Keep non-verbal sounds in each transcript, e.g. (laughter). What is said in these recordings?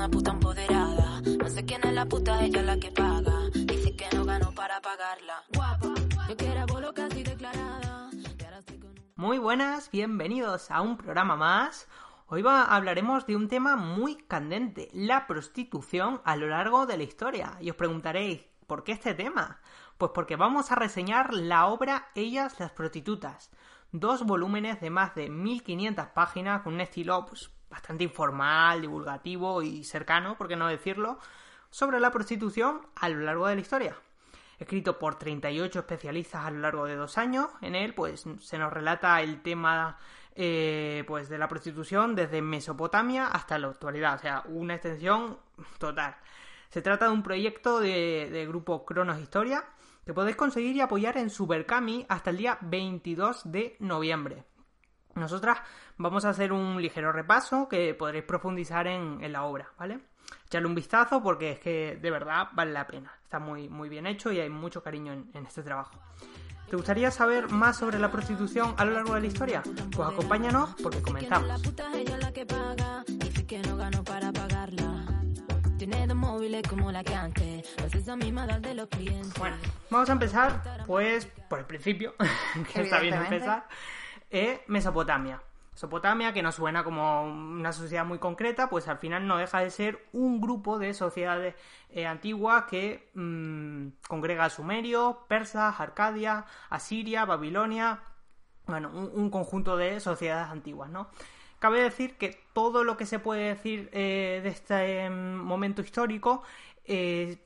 una puta empoderada. No sé quién es la puta, ella es la que paga. Dice que no ganó para pagarla. Guapa, yo quiero casi declarada. Muy buenas, bienvenidos a un programa más. Hoy va- hablaremos de un tema muy candente, la prostitución a lo largo de la historia. Y os preguntaréis, ¿por qué este tema? Pues porque vamos a reseñar la obra Ellas las prostitutas. Dos volúmenes de más de 1500 páginas con un estilo pues, bastante informal, divulgativo y cercano, por qué no decirlo, sobre la prostitución a lo largo de la historia escrito por 38 especialistas a lo largo de dos años. En él, pues, se nos relata el tema eh, pues, de la prostitución desde Mesopotamia hasta la actualidad, o sea, una extensión total. Se trata de un proyecto de, de grupo Cronos Historia que podéis conseguir y apoyar en Supercami hasta el día 22 de noviembre. Nosotras vamos a hacer un ligero repaso que podréis profundizar en, en la obra, ¿vale? Echarle un vistazo porque es que de verdad vale la pena. Está muy, muy bien hecho y hay mucho cariño en, en este trabajo. ¿Te gustaría saber más sobre la prostitución a lo largo de la historia? Pues acompáñanos porque comenzamos. Bueno, vamos a empezar pues por el principio, (laughs) que está bien empezar. Eh, Mesopotamia. Mesopotamia, que nos suena como una sociedad muy concreta, pues al final no deja de ser un grupo de sociedades eh, antiguas que mm, congrega a sumerios, persas, Arcadia, Asiria, Babilonia, bueno, un, un conjunto de sociedades antiguas, ¿no? Cabe decir que todo lo que se puede decir eh, de este em, momento histórico eh,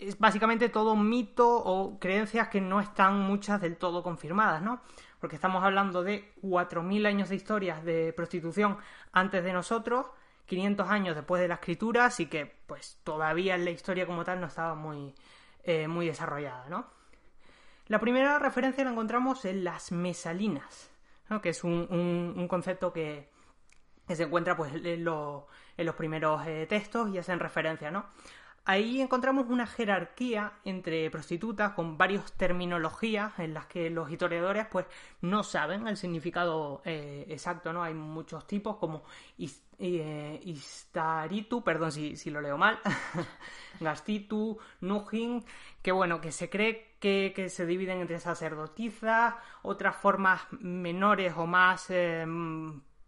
es básicamente todo mito o creencias que no están muchas del todo confirmadas, ¿no? Porque estamos hablando de 4.000 años de historias de prostitución antes de nosotros, 500 años después de la escritura, así que pues todavía la historia como tal no estaba muy, eh, muy desarrollada, ¿no? La primera referencia la encontramos en las mesalinas, que es un, concepto que, se encuentra pues, en los primeros eh, textos y hacen referencia, ¿no? Ahí encontramos una jerarquía entre prostitutas con varias terminologías en las que los historiadores pues no saben el significado eh, exacto, ¿no? Hay muchos tipos como eh, Istaritu, perdón si, si lo leo mal, (laughs) Gastitu, Nujin, que bueno, que se cree que, que se dividen entre sacerdotisas, otras formas menores o más eh,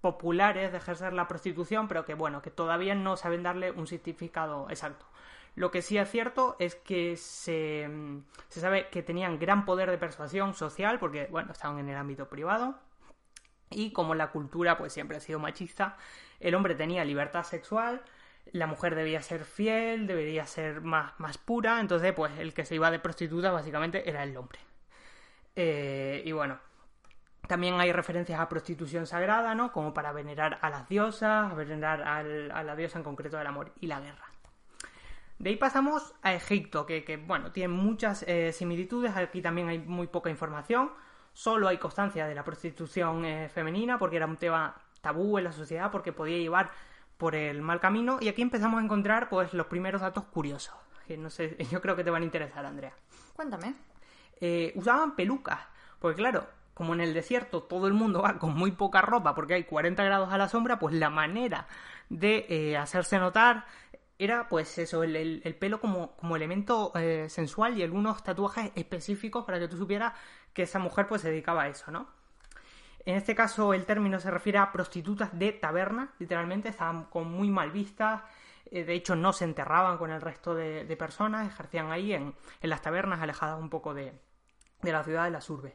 populares de ejercer la prostitución, pero que bueno, que todavía no saben darle un significado exacto. Lo que sí es cierto es que se, mm, se sabe que tenían gran poder de persuasión social, porque bueno, estaban en el ámbito privado, y como la cultura pues siempre ha sido machista, el hombre tenía libertad sexual, la mujer debía ser fiel, debería ser más, más pura, entonces pues el que se iba de prostituta básicamente era el hombre. Eh, y bueno, también hay referencias a prostitución sagrada, ¿no? Como para venerar a las diosas, venerar al- a la diosa en concreto del amor y la guerra. De ahí pasamos a Egipto, que, que, bueno, tiene muchas eh, similitudes. Aquí también hay muy poca información. Solo hay constancia de la prostitución eh, femenina, porque era un tema tabú en la sociedad, porque podía llevar por el mal camino. Y aquí empezamos a encontrar, pues, los primeros datos curiosos. Que no sé, (laughs) yo creo que te van a interesar, Andrea Cuéntame. eh, usaban pelucas. Porque claro, como en el desierto todo el mundo va con muy poca ropa porque hay 40 grados a la sombra, pues la manera de eh, hacerse notar era pues eso, el, el- el pelo como, como elemento eh, sensual y algunos tatuajes específicos para que tú supieras que esa mujer pues se dedicaba a eso, ¿no? En este caso el término se refiere a prostitutas de taberna, literalmente, estaban con muy mal vistas, eh, de hecho no se enterraban con el resto de, personas, ejercían ahí en, en las tabernas alejadas un poco de, de la ciudad de las urbes.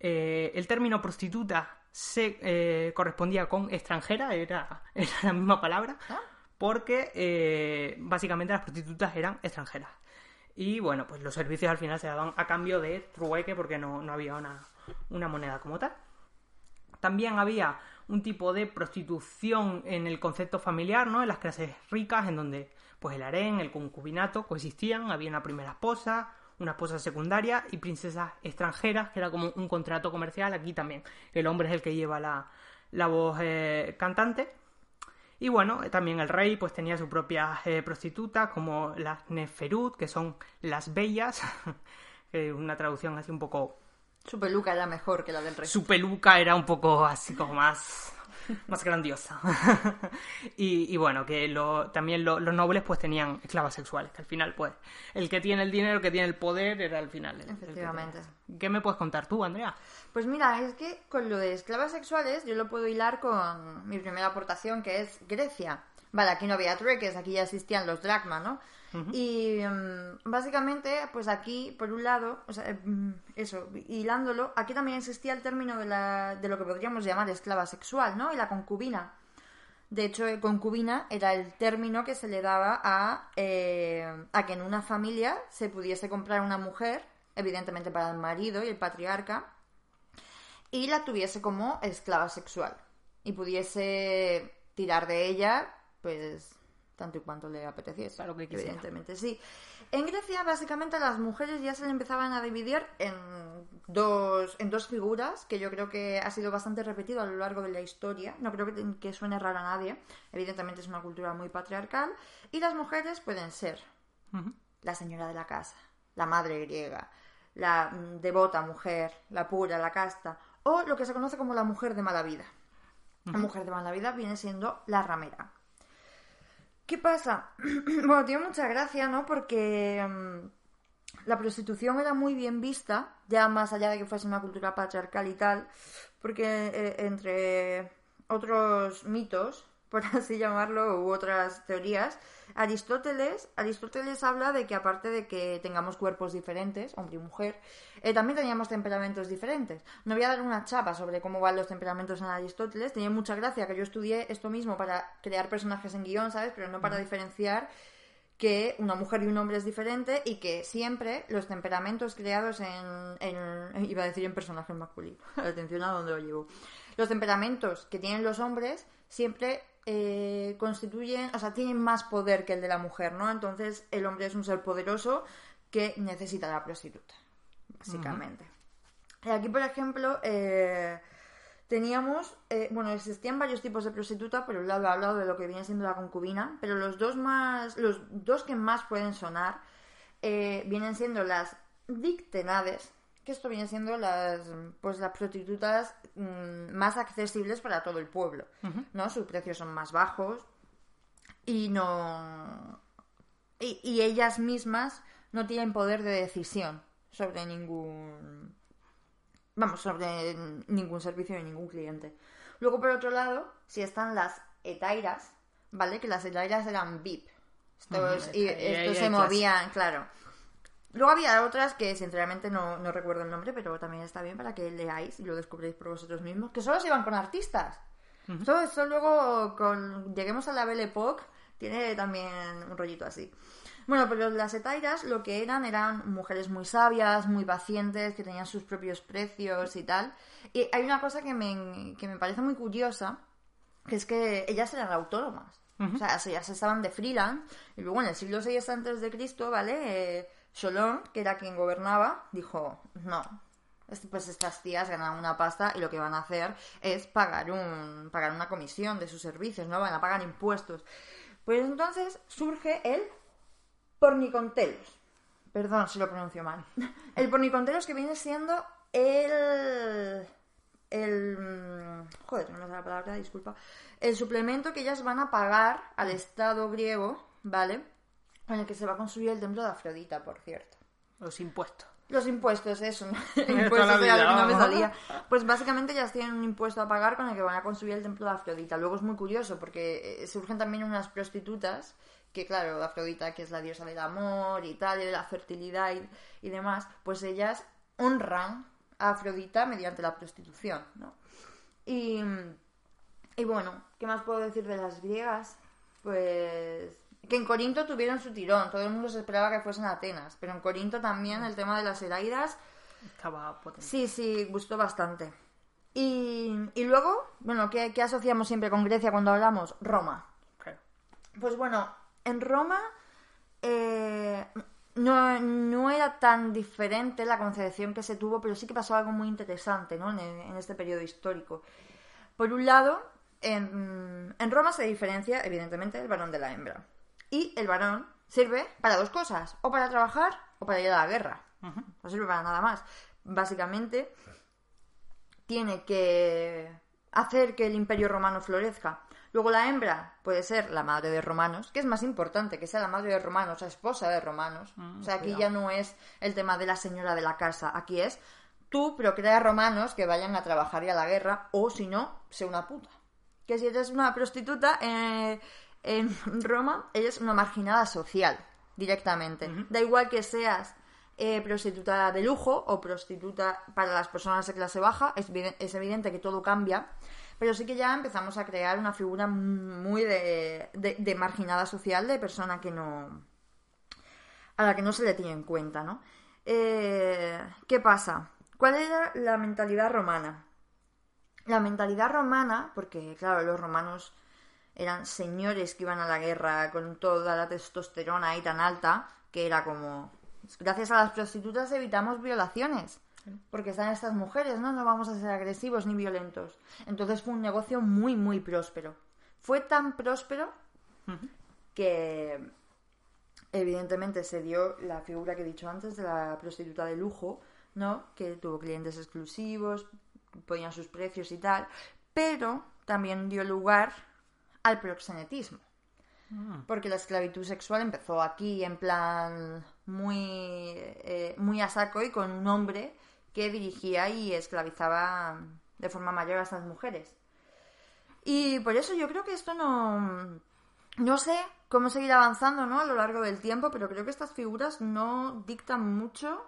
Eh, el término prostituta se correspondía con extranjera, era, (laughs) era la misma palabra, Ah. Porque eh, básicamente las prostitutas eran extranjeras. Y bueno, pues los servicios al final se daban a cambio de trueque porque no, no había una, una moneda como tal. También había un tipo de prostitución en el concepto familiar, ¿no? En las clases ricas, en donde pues el harén, el concubinato coexistían, había una primera esposa, una esposa secundaria y princesas extranjeras, que era como un contrato comercial. Aquí también el hombre es el que lleva la, la voz eh, cantante. Y bueno, eh, también el rey pues tenía sus propias eh, prostitutas, como las Neferut, que son las bellas, (laughs) que una traducción así un poco Su peluca era mejor que la del rey. su peluca era un poco así como más (laughs) más grandiosa. (laughs) y, y, bueno, que lo, también lo, los nobles pues tenían esclavas sexuales, que al final pues el que tiene el dinero, el que tiene el poder era al final. El, Efectivamente. El ¿Qué me puedes contar tú, Andrea? Pues mira, es que con lo de esclavas sexuales yo lo puedo hilar con mi primera aportación que es Grecia. Vale, aquí no había trueques, aquí ya existían los dracma, ¿no? Y um, básicamente, pues aquí, por un lado, o sea, um, eso, hilándolo, aquí también existía el término de, la, de lo que podríamos llamar esclava sexual, ¿no? Y la concubina. De hecho, concubina era el término que se le daba a, eh, a que en una familia se pudiese comprar una mujer, evidentemente para el marido y el patriarca, y la tuviese como esclava sexual. Y pudiese tirar de ella, pues tanto y cuanto le apeteciese. Claro que evidentemente, sí. En Grecia, básicamente, las mujeres ya se le empezaban a dividir en dos, en dos figuras, que yo creo que ha sido bastante repetido a lo largo de la historia. No creo que, que suene raro a nadie. Evidentemente es una cultura muy patriarcal. Y las mujeres pueden ser Uh -huh. la señora de la casa, la madre griega, la mm, devota mujer, la pura, la casta, o lo que se conoce como la mujer de mala vida. La mujer de mala vida viene siendo la ramera. ¿Qué pasa? (clears throat) bueno, tiene mucha gracia, ¿no? Porque um, la prostitución era muy bien vista, ya más allá de que fuese una cultura patriarcal y tal, porque eh, entre otros mitos, (laughs) por así llamarlo, u otras teorías, Aristóteles, Aristóteles habla de que aparte de que tengamos cuerpos diferentes, hombre y mujer, eh, también teníamos temperamentos diferentes. No voy a dar una chapa sobre cómo van los temperamentos en Aristóteles, tenía mucha gracia que yo estudié esto mismo para crear personajes en guion, ¿sabes? Pero no para diferenciar que una mujer y un hombre es diferente y que siempre los temperamentos creados en, en iba a decir en personajes masculinos, (laughs) atención a donde lo llevo, los temperamentos que tienen los hombres siempre eh, constituyen, o sea, tienen más poder que el de la mujer, ¿no? Entonces el hombre es un ser poderoso que necesita a la prostituta, básicamente. Uh -huh. Aquí, por ejemplo, eh, teníamos, eh, bueno, existían varios tipos de prostituta, por un lado he hablado de lo que viene siendo la concubina, pero los dos más, los dos que más pueden sonar eh, vienen siendo las dictenades, que esto viene siendo las pues las prostitutas mmm, más accesibles para todo el pueblo, uh -huh. ¿no? Sus precios son más bajos y no y, y, ellas mismas no tienen poder de decisión sobre ningún vamos, sobre ningún servicio ni ningún cliente. Luego por otro lado, si están las etairas, ¿vale? Que las etairas eran VIP. Estos, y, estos se movían, claro Luego había otras que sinceramente no, no, recuerdo el nombre, pero también está bien para que leáis y lo descubréis por vosotros mismos, que solo se iban con artistas. Uh -huh. Todo esto luego, con lleguemos a la Belle Époque, tiene también un rollito así. Bueno, pero las etairas lo que eran eran mujeres muy sabias, muy pacientes, que tenían sus propios precios y tal. Y hay una cosa que me, que me parece muy curiosa, que es que ellas eran autónomas. Uh -huh. O sea, ellas estaban de freelance. Y luego en el siglo VI antes de Cristo, ¿vale? Eh, Solón, que era quien gobernaba, dijo, no, pues estas tías ganan una pasta y lo que van a hacer es pagar, un, pagar una comisión de sus servicios, no van a pagar impuestos. Pues entonces surge el pornicontelos. Perdón si lo pronuncio mal. (laughs) El pornicontelos que viene siendo el... El... Joder, no me da la palabra, disculpa. El suplemento que ellas van a pagar al Estado griego, ¿vale? en el que se va a construir el templo de Afrodita, por cierto. Los impuestos. Los impuestos, eso. (laughs) impuestos era lo que no me salía. Pues básicamente ya tienen un impuesto a pagar con el que van a construir el templo de Afrodita. Luego es muy curioso porque eh, surgen también unas prostitutas que, claro, Afrodita, que es la diosa del amor y tal, y de la fertilidad y, y demás, pues ellas honran a Afrodita mediante la prostitución, ¿no? Y, y bueno, ¿qué más puedo decir de las griegas? Pues que en Corinto tuvieron su tirón, todo el mundo se esperaba que fuesen a Atenas, pero en Corinto también el tema de las heraidas estaba potente. Sí, sí, gustó bastante. Y, y luego, bueno, ¿qué, ¿qué, asociamos siempre con Grecia cuando hablamos? Roma. Claro. Pues bueno, en Roma eh, no, no, era tan diferente la concepción que se tuvo, pero sí que pasó algo muy interesante ¿no? en, en este periodo histórico. Por un lado, en, en Roma se diferencia, evidentemente, el varón de la hembra. Y el varón sirve para dos cosas, o para trabajar o para ir a la guerra. Uh -huh. No sirve para nada más. Básicamente, tiene que hacer que el imperio romano florezca. Luego la hembra puede ser la madre de romanos, que es más importante que sea la madre de romanos, la esposa de romanos. Mm, o sea, aquí cuidado. ya no es el tema de la señora de la casa, aquí es tú procrea romanos que vayan a trabajar y a la guerra, o si no, sé una puta. Que si eres una prostituta eh, en (laughs) Roma, eres una marginada social, directamente. Da igual que seas eh, prostituta de lujo o prostituta para las personas de clase baja, es evidente que todo cambia, pero sí que ya empezamos a crear una figura muy de, de- marginada social, de persona que no. a la que no se le tiene en cuenta, ¿no? Eh, ¿Qué pasa? ¿Cuál era la mentalidad romana? La mentalidad romana, porque claro, los romanos eran señores que iban a la guerra con toda la testosterona ahí tan alta, que era como, gracias a las prostitutas evitamos violaciones, porque están estas mujeres, ¿no? No vamos a ser agresivos ni violentos. Entonces fue un negocio muy, muy próspero. Fue tan próspero que evidentemente se dio la figura que he dicho antes de la prostituta de lujo, ¿no? Que tuvo clientes exclusivos, ponían sus precios y tal, pero también dio lugar al proxenetismo. Porque la esclavitud sexual empezó aquí en plan muy, eh, muy a saco y con un hombre que dirigía y esclavizaba de forma mayor a estas mujeres. Y por eso yo creo que esto no. No sé cómo seguir avanzando ¿no? a lo largo del tiempo, pero creo que estas figuras no dictan mucho,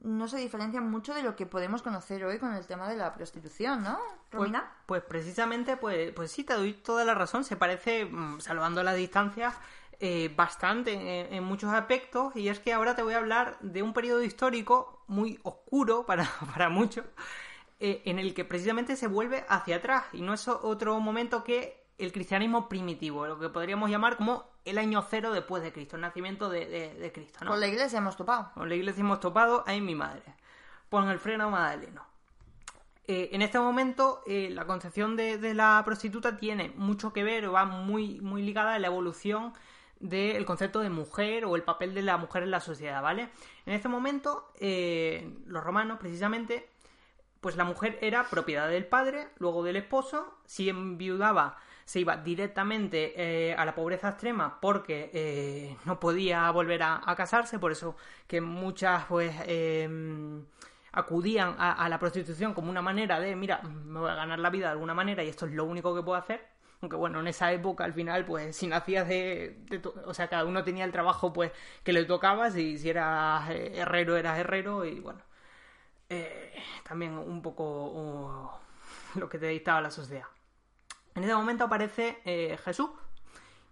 no se diferencian mucho de lo que podemos conocer hoy con el tema de la prostitución, ¿no, Pues, Romina? pues precisamente, pues, pues sí, te doy toda la razón. Se parece, mm, salvando las distancias, eh, bastante en, en muchos aspectos. Y es que ahora te voy a hablar de un periodo histórico muy oscuro para, (laughs) para muchos, eh, en el que precisamente se vuelve hacia atrás. Y no es otro momento que el cristianismo primitivo, lo que podríamos llamar como el año cero después de Cristo, el nacimiento de, de- de Cristo. ¿no? Con la iglesia hemos topado. Con la iglesia hemos topado, ahí mi madre. Pon el freno, Madaleno. Eh, en este momento, eh, la concepción de, de la prostituta tiene mucho que ver, o va muy, muy ligada a la evolución del concepto de mujer o el papel de la mujer en la sociedad, ¿vale? En este momento, eh, los romanos, precisamente, pues la mujer era propiedad del padre, luego del esposo, si enviudaba se iba directamente eh, a la pobreza extrema porque eh, no podía volver a, casarse, por eso que muchas pues eh, acudían a, a la prostitución como una manera de, mira, me voy a ganar la vida de alguna manera y esto es lo único que puedo hacer. Aunque bueno, en esa época al final, pues si nacías de, de O sea, cada uno tenía el trabajo pues que le tocaba, si, si eras eh, herrero, eras herrero y bueno eh, también un poco uh, lo que te dictaba la sociedad. En ese momento aparece eh, Jesús.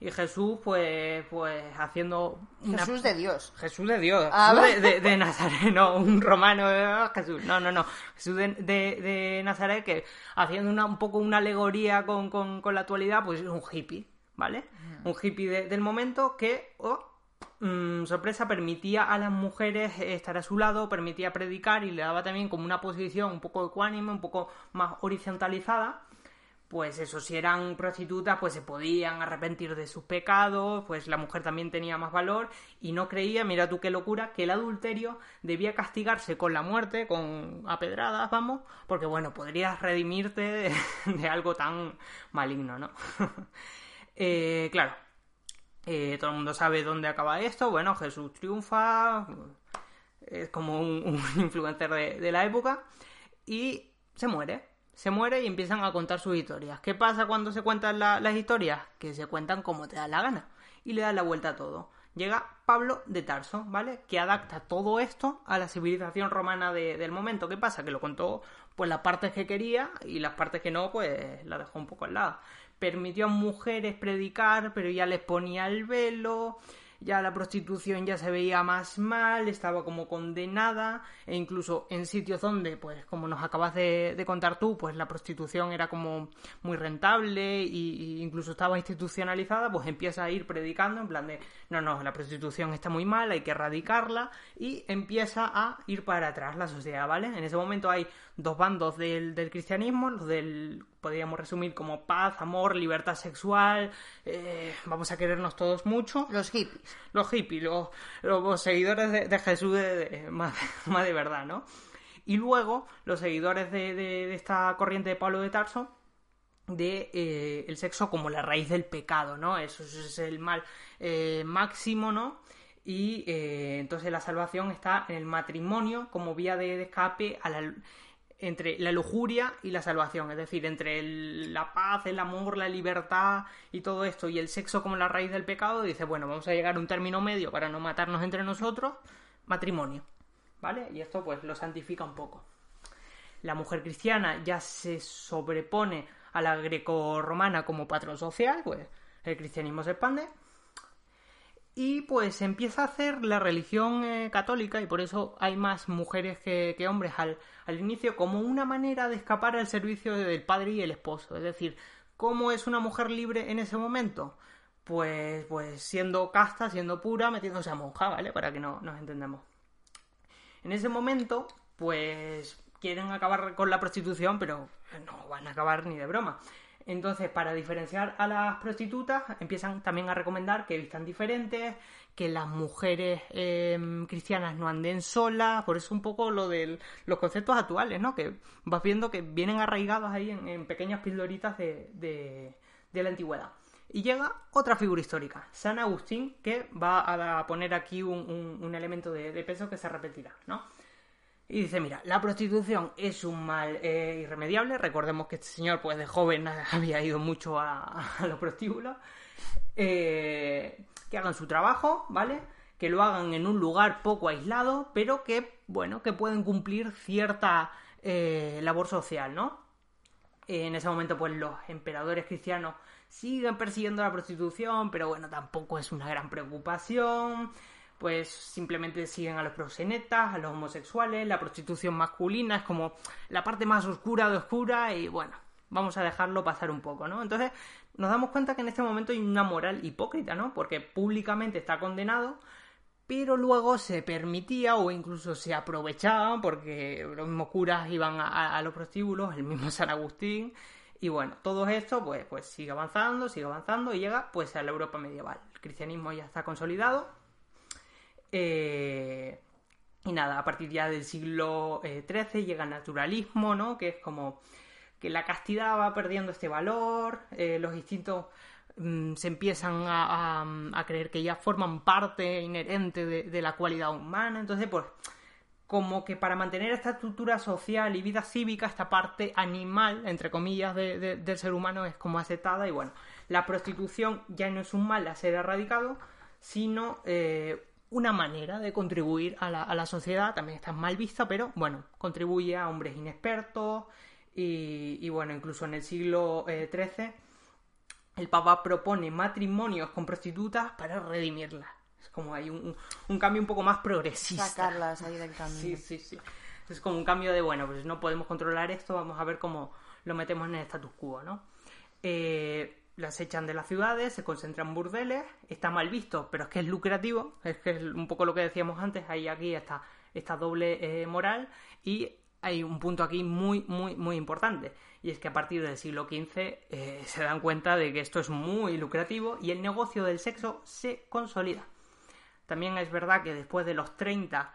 Y Jesús, pues, pues haciendo una... Jesús de Dios. Jesús de Dios, Ah, Jesús vale. de, (laughs) de- de Nazaret, no un romano, eh, Jesús, no, no, no, Jesús de, de- Nazaret que haciendo una, un poco una alegoría con, con- con la actualidad, pues es un hippie, ¿vale? Un hippie de- del momento que, oh, mm, sorpresa, permitía a las mujeres estar a su lado, permitía predicar y le daba también como una posición un poco ecuánime, un poco más horizontalizada pues eso, si eran prostitutas, pues se podían arrepentir de sus pecados, pues la mujer también tenía más valor y no creía, mira tú qué locura, que el adulterio debía castigarse con la muerte, con apedradas, vamos, porque bueno, podrías redimirte de, (laughs) algo tan maligno, ¿no? (laughs) Eh, claro, eh, todo el mundo sabe dónde acaba esto, bueno, Jesús triunfa, es como un, (laughs) influencer de la época y se muere. Se muere y empiezan a contar sus historias. ¿Qué pasa cuando se cuentan la- las historias? Que se cuentan como te da la gana y le dan la vuelta a todo. Llega Pablo de Tarso, ¿vale? Que adapta todo esto a la civilización romana de- del momento. ¿Qué pasa? Que lo contó pues las partes que quería y las partes que no, pues la dejó un poco al lado. Permitió a mujeres predicar, pero ya les ponía el velo ya la prostitución ya se veía más mal, estaba como condenada, e incluso en sitios donde, pues como nos acabas de, contar tú, pues la prostitución era como muy rentable y incluso estaba institucionalizada, pues empieza a ir predicando en plan de, no, no, la prostitución está muy mal, hay que erradicarla, y empieza a ir para atrás la sociedad, ¿vale? En ese momento hay dos bandos del, del cristianismo, los del podríamos resumir como paz, amor, libertad sexual, eh, vamos a querernos todos mucho Los hippies. los hippies, los, los seguidores de, de Jesús de, de- más, (laughs) más de verdad, ¿no? Y luego los seguidores de, esta corriente de Pablo de Tarso, de eh, el sexo como la raíz del pecado, ¿no? Eso, es el mal eh, máximo, ¿no? Y entonces la salvación está en el matrimonio como vía de, escape a la, entre la lujuria y la salvación, es decir, entre la paz, el amor, la libertad y todo esto y el sexo como la raíz del pecado, dice, bueno, vamos a llegar a un término medio para no matarnos entre nosotros, matrimonio, ¿vale? Y esto pues lo santifica un poco. La mujer cristiana ya se sobrepone a la greco-romana como patrón social, pues el cristianismo se expande y pues empieza a hacer la religión eh, católica y por eso hay más mujeres que, hombres al, al, inicio como una manera de escapar al servicio del padre y el esposo. Es decir, ¿cómo es una mujer libre en ese momento? Pues, pues siendo casta, siendo pura, metiéndose a monja, ¿vale? Para que no nos entendamos. En ese momento, pues quieren acabar con la prostitución, pero no van a acabar ni de broma. Entonces, para diferenciar a las prostitutas, empiezan también a recomendar que vistan diferentes, que las mujeres em, cristianas no anden solas, por eso un poco lo de los conceptos actuales, ¿no? Que vas viendo que vienen arraigados ahí en, pequeñas pildoritas de, la antigüedad. Y llega otra figura histórica, San Agustín, que va a poner aquí un, elemento de, de, peso que se repetirá, ¿no? Y dice, mira, la prostitución es un mal eh, irremediable. Recordemos que este señor, pues de joven, (laughs) había ido mucho a, los prostíbulos. Eh, que hagan su trabajo, ¿vale? Que lo hagan en un lugar poco aislado, pero que, bueno, que pueden cumplir cierta eh, labor social, ¿no? En ese momento, pues los emperadores cristianos siguen persiguiendo la prostitución, pero bueno, tampoco es una gran preocupación pues simplemente siguen a los proxenetas, a los homosexuales, la prostitución masculina es como la parte más oscura de oscura y bueno, vamos a dejarlo pasar un poco, ¿no? Entonces nos damos cuenta que en este momento hay una moral hipócrita, ¿no? Porque públicamente está condenado, pero luego se permitía o incluso se aprovechaba porque los mismos curas iban a, los prostíbulos, el mismo San Agustín, y bueno, todo esto pues, pues sigue avanzando, sigue avanzando y llega pues a la Europa medieval. El cristianismo ya está consolidado, eh, y nada, a partir ya del siglo XIII eh, llega el naturalismo, ¿no? Que es como que la castidad va perdiendo este valor, eh, los instintos mm, se empiezan a, creer que ya forman parte inherente de, la cualidad humana. Entonces, pues, como que para mantener esta estructura social y vida cívica, esta parte animal, entre comillas, del ser humano es como aceptada. Y bueno, la prostitución ya no es un mal a ser erradicado, sino una manera de contribuir a la, sociedad, también está mal vista, pero bueno, contribuye a hombres inexpertos y, bueno, incluso en el siglo XIII eh, el Papa propone matrimonios con prostitutas para redimirlas. Es como hay un, cambio un poco más progresista. Sacarlas ahí del camino. Sí, sí, sí. Es como un cambio de, bueno, pues no podemos controlar esto, vamos a ver cómo lo metemos en el status quo, ¿no? Eh, las echan de las ciudades, se concentran en burdeles, está mal visto, pero es que es lucrativo, es que es un poco lo que decíamos antes, hay aquí esta, esta doble eh, moral y hay un punto aquí muy, muy, muy importante, y es que a partir del siglo XV eh, se dan cuenta de que esto es muy lucrativo y el negocio del sexo se consolida. También es verdad que después de los 30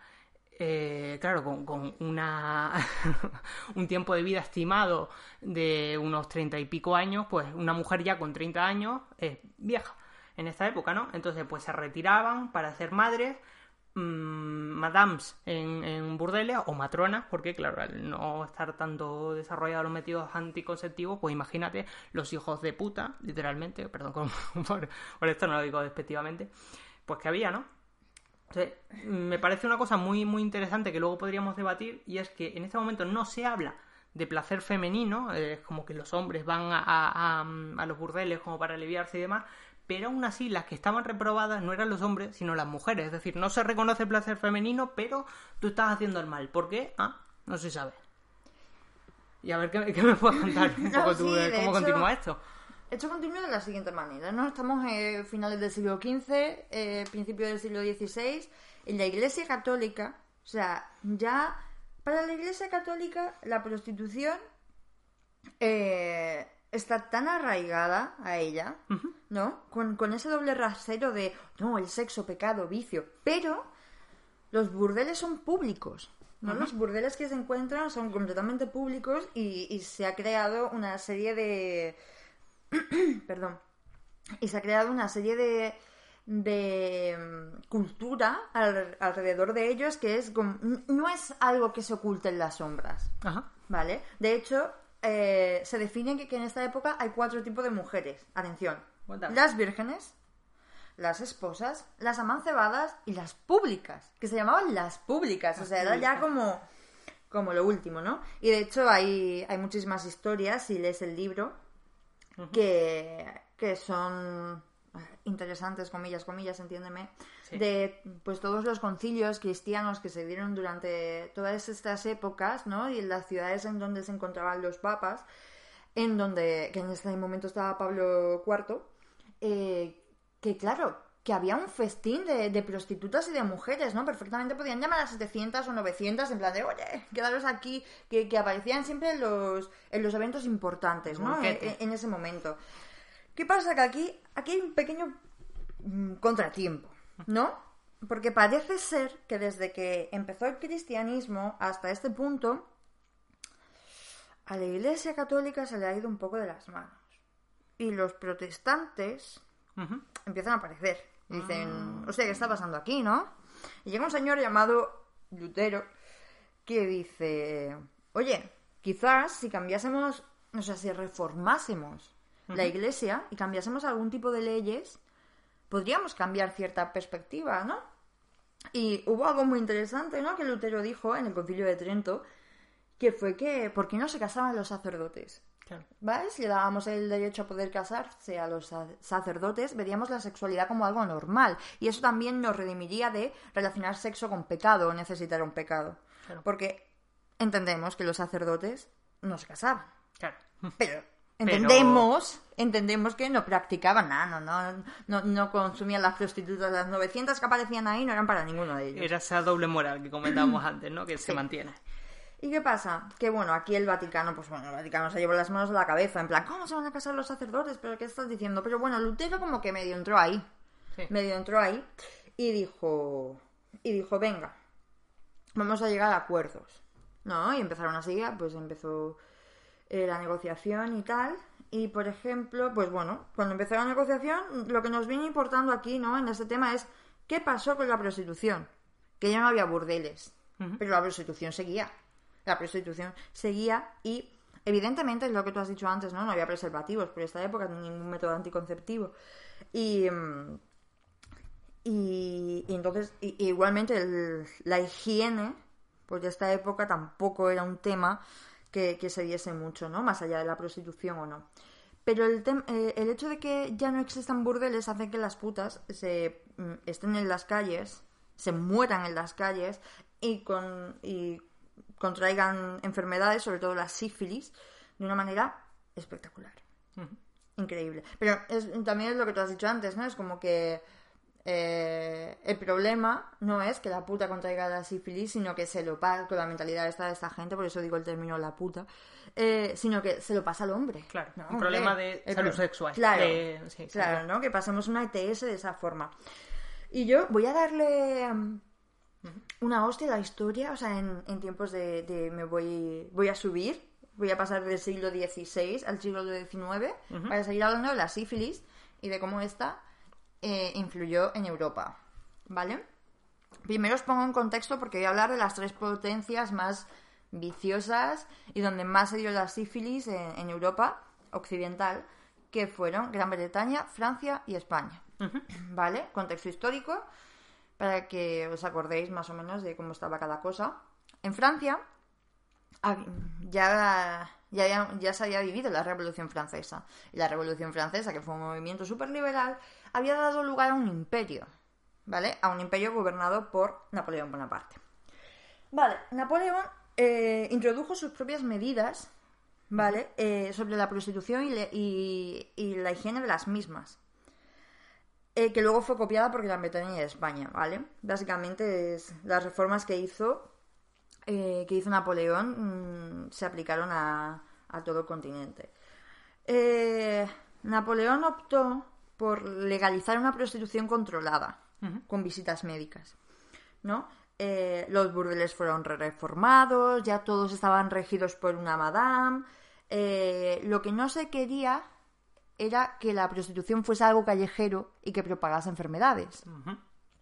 eh, claro, con, una (laughs) un tiempo de vida estimado de unos treinta y pico años, pues una mujer ya con 30 años es vieja en esta época, ¿no? Entonces, pues se retiraban para ser madres, mmm, madams en, en, burdeles o matronas, porque claro, al no estar tanto desarrollados los métodos anticonceptivos, pues imagínate los hijos de puta, literalmente, perdón (laughs) por, por esto no lo digo despectivamente, pues que había, ¿no? Me parece una cosa muy, muy interesante que luego podríamos debatir y es que en este momento no se habla de placer femenino, es como que los hombres van a, los burdeles como para aliviarse y demás, pero aún así las que estaban reprobadas no eran los hombres, sino las mujeres. Es decir, no se reconoce el placer femenino, pero tú estás haciendo el mal. ¿Por qué? Ah, no se sabe. Y a ver, ¿qué, me puedes contar un (laughs) poco tú de, cómo continúa esto? Esto continúa de la siguiente manera. ¿no? Estamos en finales del siglo XV, eh, principios del siglo XVI. En la Iglesia Católica, o sea, ya para la Iglesia Católica la prostitución eh, está tan arraigada a ella, ¿no? Con, con, ese doble rasero de, no, el sexo, pecado, vicio. Pero los burdeles son públicos. ¿no? Los burdeles que se encuentran son completamente públicos y, y se ha creado una serie de... (clears throat) Perdón. Y se ha creado una serie de de mm, cultura al- alrededor de ellos que es como- no es algo que se oculte en las sombras Ajá. ¿vale? De hecho, eh, se define que, que en esta época hay cuatro tipos de mujeres. Atención. Cuéntame. Las vírgenes, las esposas, las amancebadas y las públicas, que se llamaban las públicas. o sea, era ya como, como lo último, ¿no? Y de hecho hay, hay muchísimas historias, si lees el libro, que, que son eh, interesantes, comillas, comillas, entiéndeme, Sí. de pues todos los concilios cristianos que se dieron durante todas estas épocas, ¿no? Y en las ciudades en donde se encontraban los papas, en donde, que en este momento estaba Pablo IV, eh, que claro, que había un festín de, de prostitutas y de mujeres, ¿no? Perfectamente podían llamar a 700 o 900 en plan de, oye, quedaros aquí, que, que aparecían siempre en los, en los eventos importantes, ¿no? En, banquete. en ese momento. ¿Qué pasa? Que aquí, aquí hay un pequeño mm, contratiempo, ¿no? Porque parece ser que desde que empezó el cristianismo hasta este punto, a la Iglesia Católica se le ha ido un poco de las manos. Y los protestantes empiezan a aparecer. Y dicen, o sea, ¿qué está pasando aquí, no? Y llega un señor llamado Lutero que dice, oye, quizás si cambiásemos, o sea, si reformásemos la iglesia y cambiásemos algún tipo de leyes, podríamos cambiar cierta perspectiva, ¿no? Y hubo algo muy interesante, ¿no? Que Lutero dijo en el concilio de Trento, que fue que, ¿por qué no se casaban los sacerdotes? Claro. ¿Vale? Si le dábamos el derecho a poder casarse a los sa- sacerdotes, veríamos la sexualidad como algo normal. Y eso también nos redimiría de relacionar sexo con pecado o necesitar un pecado. Claro. Porque entendemos que los sacerdotes no se casaban. Claro. Pero (laughs) entendemos, entendemos que no practicaban nada, no, no, no, no consumían las prostitutas. Las 900 que aparecían ahí no eran para ninguno de ellos. Era esa doble moral que comentábamos antes, ¿no? Que se mantiene. ¿Y qué pasa? Que bueno, aquí el Vaticano, pues bueno, el Vaticano se llevó las manos a la cabeza, en plan, ¿cómo se van a casar los sacerdotes? ¿Pero qué estás diciendo? Pero bueno, Lutero como que medio entró ahí, Sí. medio entró ahí y dijo, y dijo, venga, vamos a llegar a acuerdos, ¿no? Y empezaron así, pues empezó eh, la negociación y tal. Y por ejemplo, pues bueno, cuando empezó la negociación, lo que nos viene importando aquí, ¿no? En este tema es, ¿qué pasó con la prostitución? Que ya no había burdeles, pero la prostitución seguía. La prostitución seguía y evidentemente es lo que tú has dicho antes, ¿no? No había preservativos por esta época, ni ningún método anticonceptivo. Y, mm, y, entonces, igualmente la higiene, de esta época tampoco era un tema que, que se viese mucho, ¿no? Más allá de la prostitución o no. Pero el, tem- eh, el hecho de que ya no existan burdeles hace que las putas se mm, estén en las calles, se mueran en las calles y, con, y contraigan enfermedades, sobre todo la sífilis, de una manera espectacular. Increíble. Pero es, también es lo que tú has dicho antes, ¿no? Es como que eh, el problema no es que la puta contraiga la sífilis, sino que se lo pasa con la mentalidad esta de esta gente, por eso digo el término la puta, eh, sino que se lo pasa al hombre. Claro, ¿no? un problema de el salud pro- sexual. Claro, de- sí, claro. ¿no? Que pasemos una ETS de esa forma. Y yo voy a darle una hostia la historia, o sea, en, en tiempos de, de me voy, voy a subir, voy a pasar del siglo XVI al siglo XIX para seguir hablando de la sífilis y de cómo esta eh, influyó en Europa, ¿vale? Primero os pongo en contexto porque voy a hablar de las tres potencias más viciosas y donde más se dio la sífilis en, en Europa occidental, que fueron Gran Bretaña, Francia y España. ¿Vale? Contexto histórico, para que os acordéis más o menos de cómo estaba cada cosa. En Francia ya, ya, ya se había vivido la Revolución Francesa. Y la Revolución Francesa, que fue un movimiento súper liberal, había dado lugar a un imperio, ¿vale? A un imperio gobernado por Napoleón Bonaparte. Vale, Napoleón eh, introdujo sus propias medidas, ¿vale? Eh, sobre la prostitución y la higiene de las mismas. Eh, que luego fue copiada por Gran Bretaña y España, ¿vale? Básicamente es las reformas que hizo, eh, que hizo Napoleón mm, se aplicaron a, a todo el continente. Eh, Napoleón optó por legalizar una prostitución controlada, con visitas médicas, ¿no? los burdeles fueron reformados, ya todos estaban regidos por una madame. lo que no se quería era que la prostitución fuese algo callejero y que propagase enfermedades.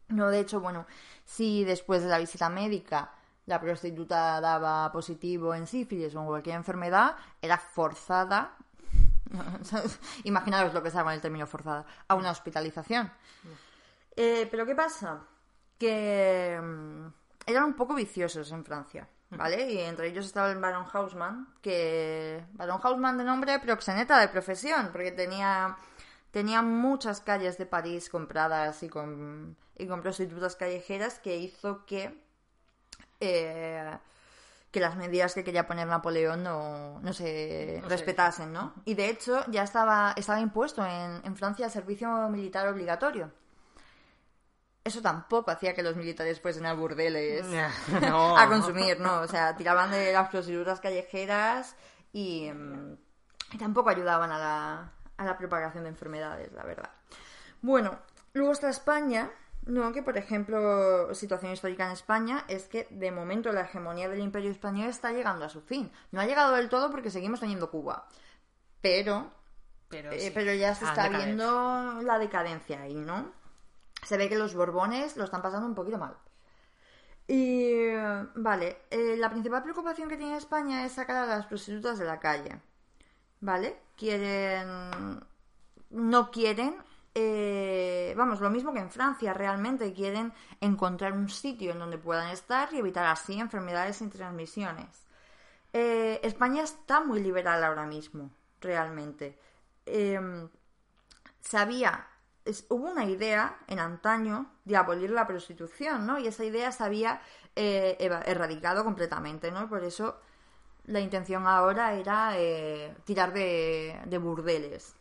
No, de hecho, bueno, si después de la visita médica la prostituta daba positivo en sífilis o en cualquier enfermedad, era forzada, (laughs) imaginaros lo que está con el término forzada, a una hospitalización. Eh, Pero ¿qué pasa? Que mm, eran un poco viciosos en Francia, ¿vale? Y entre ellos estaba el Baron Hausmann, que... Baron Hausmann de nombre, proxeneta de profesión, porque tenía, tenía muchas calles de París compradas y con, y con prostitutas callejeras que hizo que... eh, que las medidas que quería poner Napoleón no, no se No respetasen, ¿no? Y de hecho ya estaba, estaba impuesto en, en Francia el servicio militar obligatorio. Eso tampoco hacía que los militares fuesen a burdeles (laughs) No. a consumir, ¿no? O sea, tiraban de las prostitutas callejeras y, mm, y tampoco ayudaban a la, a la propagación de enfermedades, la verdad. Bueno, luego está España, ¿no? Que, por ejemplo, situación histórica en España es que, de momento, la hegemonía del Imperio Español está llegando a su fin. No ha llegado del todo porque seguimos teniendo Cuba, pero Pero, eh, pero ya se Ah, está viendo la decadencia ahí, ¿no? Se ve que los Borbones lo están pasando un poquito mal. Y vale, eh, la principal preocupación que tiene España es sacar a las prostitutas de la calle. ¿Vale? Quieren. No quieren. eh, vamos, lo mismo que en Francia, realmente quieren encontrar un sitio en donde puedan estar y evitar así enfermedades sin transmisiones. Eh, España está muy liberal ahora mismo, realmente. Eh, sabía, es- hubo una idea en antaño de abolir la prostitución, ¿no? Y esa idea se había eh, erradicado completamente, ¿no? Por eso la intención ahora era eh, tirar de, de burdeles.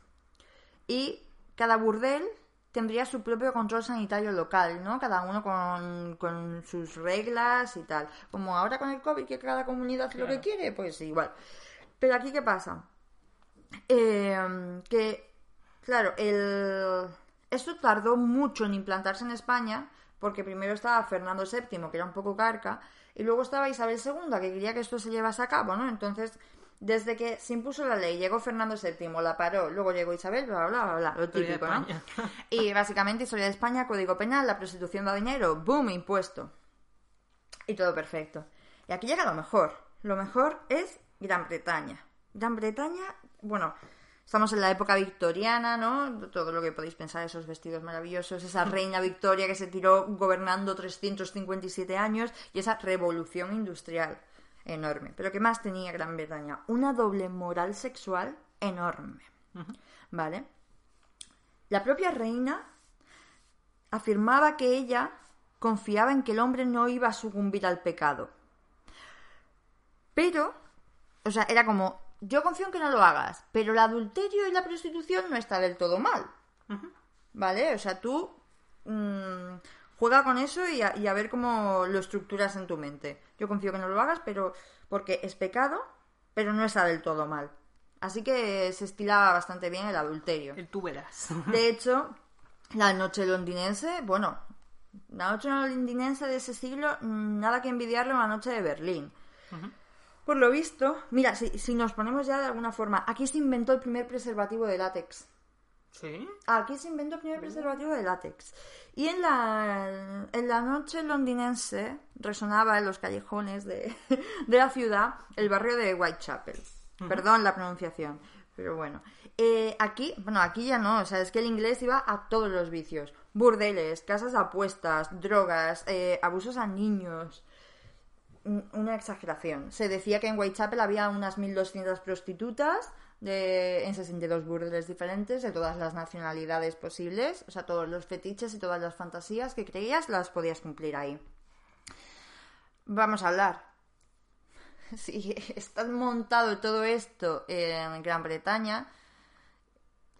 Y cada burdel tendría su propio control sanitario local, ¿no? Cada uno con, con sus reglas y tal. Como ahora con el COVID, que cada comunidad hace lo que quiere, pues igual. Pero aquí, ¿qué pasa? Eh, que, claro, el... esto tardó mucho en implantarse en España, porque primero estaba Fernando VII, que era un poco carca, y luego estaba Isabel II, que quería que esto se llevase a cabo, ¿no? Entonces, desde que se impuso la ley, llegó Fernando VII, la paró, luego llegó Isabel, bla, bla, bla, bla, lo Historia típico, ¿no? Y básicamente, historia de España, código penal, la prostitución da dinero, boom, impuesto. Y todo perfecto. Y aquí llega lo mejor. Lo mejor es Gran Bretaña. Gran Bretaña, bueno, estamos en la época victoriana, ¿no? Todo lo que podéis pensar, esos vestidos maravillosos, esa (laughs) reina Victoria que se tiró gobernando 357 años y esa revolución industrial enorme. Pero ¿qué más tenía Gran Bretaña? Una doble moral sexual enorme. ¿Vale? La propia reina afirmaba que ella confiaba en que el hombre no iba a sucumbir al pecado. Pero, o sea, era como, yo confío en que no lo hagas, pero el adulterio y la prostitución no está del todo mal. ¿Vale? O sea, tú mm, juega con eso y a, y a ver cómo lo estructuras en tu mente. Yo confío que no lo hagas, pero porque es pecado, pero no está del todo mal. Así que se estilaba bastante bien el adulterio. El tú verás. De hecho, la noche londinense, bueno, la noche londinense de ese siglo, nada que envidiarle a la noche de Berlín. Por lo visto, mira, si, si nos ponemos ya de alguna forma, aquí se inventó el primer preservativo de látex. ¿Sí? Aquí se inventó el primer preservativo de látex. Y en la, en la noche londinense resonaba en los callejones de, (laughs) de la ciudad el barrio de Whitechapel. Perdón la pronunciación, pero bueno. Eh, aquí, bueno, aquí ya no, o sea, es que el inglés iba a todos los vicios. Burdeles, casas de apuestas, drogas, eh, abusos a niños. Un- Una exageración. Se decía que en Whitechapel había unas 1.200 prostitutas de, en 62 burdeles diferentes de todas las nacionalidades posibles. O sea, todos los fetiches y todas las fantasías que creías las podías cumplir ahí. Vamos a hablar. (laughs) Si está montado todo esto en Gran Bretaña,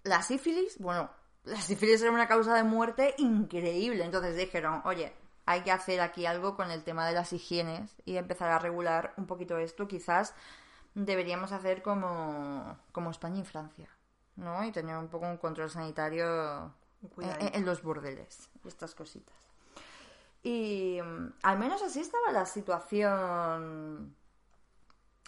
la sífilis, bueno, la sífilis era una causa de muerte increíble. Entonces dijeron, oye, hay que hacer aquí algo con el tema de las higienes y empezar a regular un poquito esto. Quizás deberíamos hacer como, como España y Francia, ¿no? Y tener un poco un control sanitario en, Cuidadito. en los burdeles y estas cositas. Y mm, al menos así estaba la situación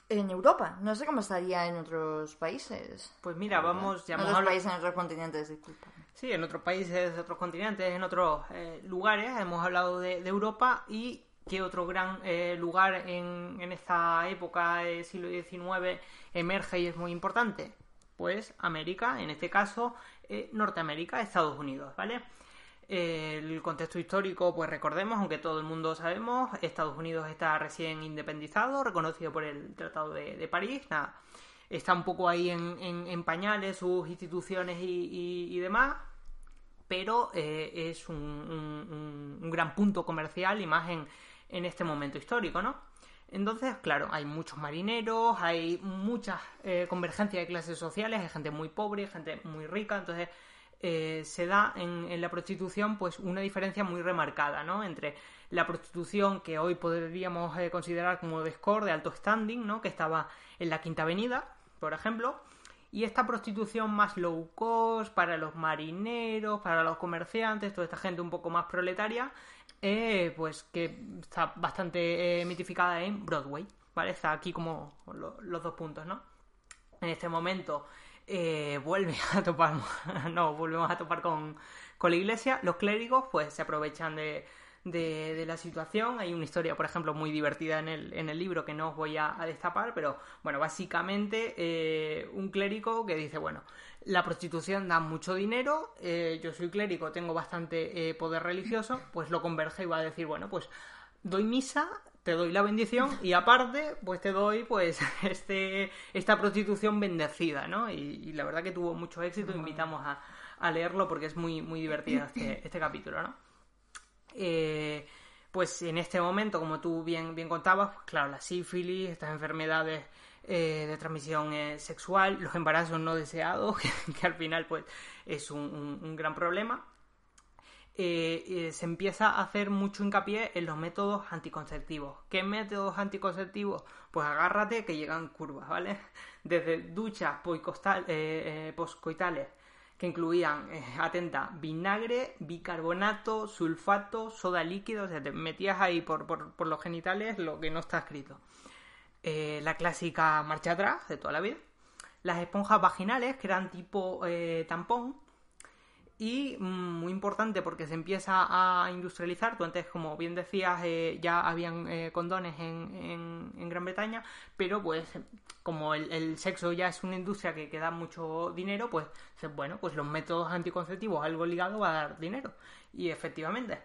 en Europa. No sé cómo estaría en otros países. Pues mira, vamos, ya en hemos otros hablado- países, en otros continentes, disculpa. Sí, en otros países, otros continentes, en otros eh, lugares. Hemos hablado de, Europa y qué otro gran eh, lugar en, en esta época del siglo XIX emerge y es muy importante. Pues América, en este caso eh, Norteamérica, Estados Unidos, ¿vale? Eh, el contexto histórico, pues recordemos, aunque todo el mundo sabemos, Estados Unidos está recién independizado, reconocido por el Tratado de París, nada, está un poco ahí en, en- pañales sus instituciones y, y- demás, pero eh, es un, un- gran punto comercial y más en, en este momento histórico, ¿no? Entonces, claro, hay muchos marineros, hay mucha eh, convergencia de clases sociales, hay gente muy pobre, gente muy rica, entonces eh, se da en, en la prostitución pues una diferencia muy remarcada, ¿no? Entre la prostitución que hoy podríamos eh, considerar como de score, de alto standing, ¿no? Que estaba en la Quinta Avenida, por ejemplo, y esta prostitución más low cost para los marineros, para los comerciantes, toda esta gente un poco más proletaria, eh, pues que está bastante eh, mitificada en Broadway, ¿vale? Está aquí como lo- los dos puntos, ¿no? En este momento eh, vuelve a topar, (laughs) no, volvemos a topar con, con la iglesia. Los clérigos, pues, se aprovechan de, de- de la situación. Hay una historia, por ejemplo, muy divertida en el, en el libro que no os voy a, a destapar, pero bueno, básicamente eh, un clérigo que dice, bueno, la prostitución da mucho dinero, eh, yo soy clérigo, tengo bastante eh, poder religioso, pues lo converge y va a decir, bueno, pues doy misa, te doy la bendición y aparte, pues te doy pues (laughs) este esta prostitución bendecida, ¿no? Y, y la verdad que tuvo mucho éxito, invitamos a, a leerlo porque es muy, muy divertido este, este capítulo, ¿no? Eh, pues en este momento, como tú bien, bien contabas, pues claro, la sífilis, estas enfermedades eh, de transmisión eh, sexual, los embarazos no deseados, (laughs) que, al final pues es un, gran problema. Se empieza a hacer mucho hincapié en los métodos anticonceptivos. ¿Qué métodos anticonceptivos? Pues agárrate que llegan curvas, ¿vale? (laughs) Desde duchas poscoitales que incluían, eh, atenta, vinagre, bicarbonato, sulfato, soda líquida, o sea, te metías ahí por, por, por los genitales lo que no está escrito. Eh, la clásica marcha atrás de toda la vida. Las esponjas vaginales, que eran tipo eh, tampón. Y mm, muy importante porque se empieza a industrializar. Tú antes, como bien decías, eh, ya habían eh, condones en, en- Gran Bretaña, pero pues como el, sexo ya es una industria que, que da mucho dinero, pues bueno, pues los métodos anticonceptivos, algo ligado va a dar dinero. Y efectivamente,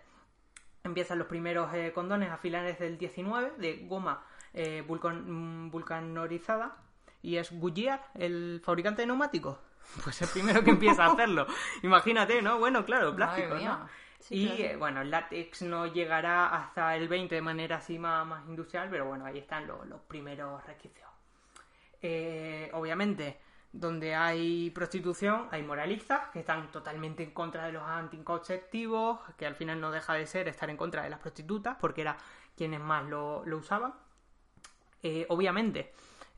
empiezan los primeros eh, condones a finales del 19 de goma vulcan- mm, vulcanorizada y es Goodyear, el fabricante de neumáticos. Pues el primero que empieza a (laughs) hacerlo. Imagínate, ¿no? Bueno, claro, plástico. ¿no? Sí, y claro. eh, bueno, el látex no llegará hasta el 20 de manera así más, más industrial, pero bueno, ahí están los, los primeros resquicios. Eh, obviamente, donde hay prostitución, hay moralistas que están totalmente en contra de los anticonceptivos, que al final no deja de ser estar en contra de las prostitutas, porque era quienes más lo, lo usaban. Eh, obviamente,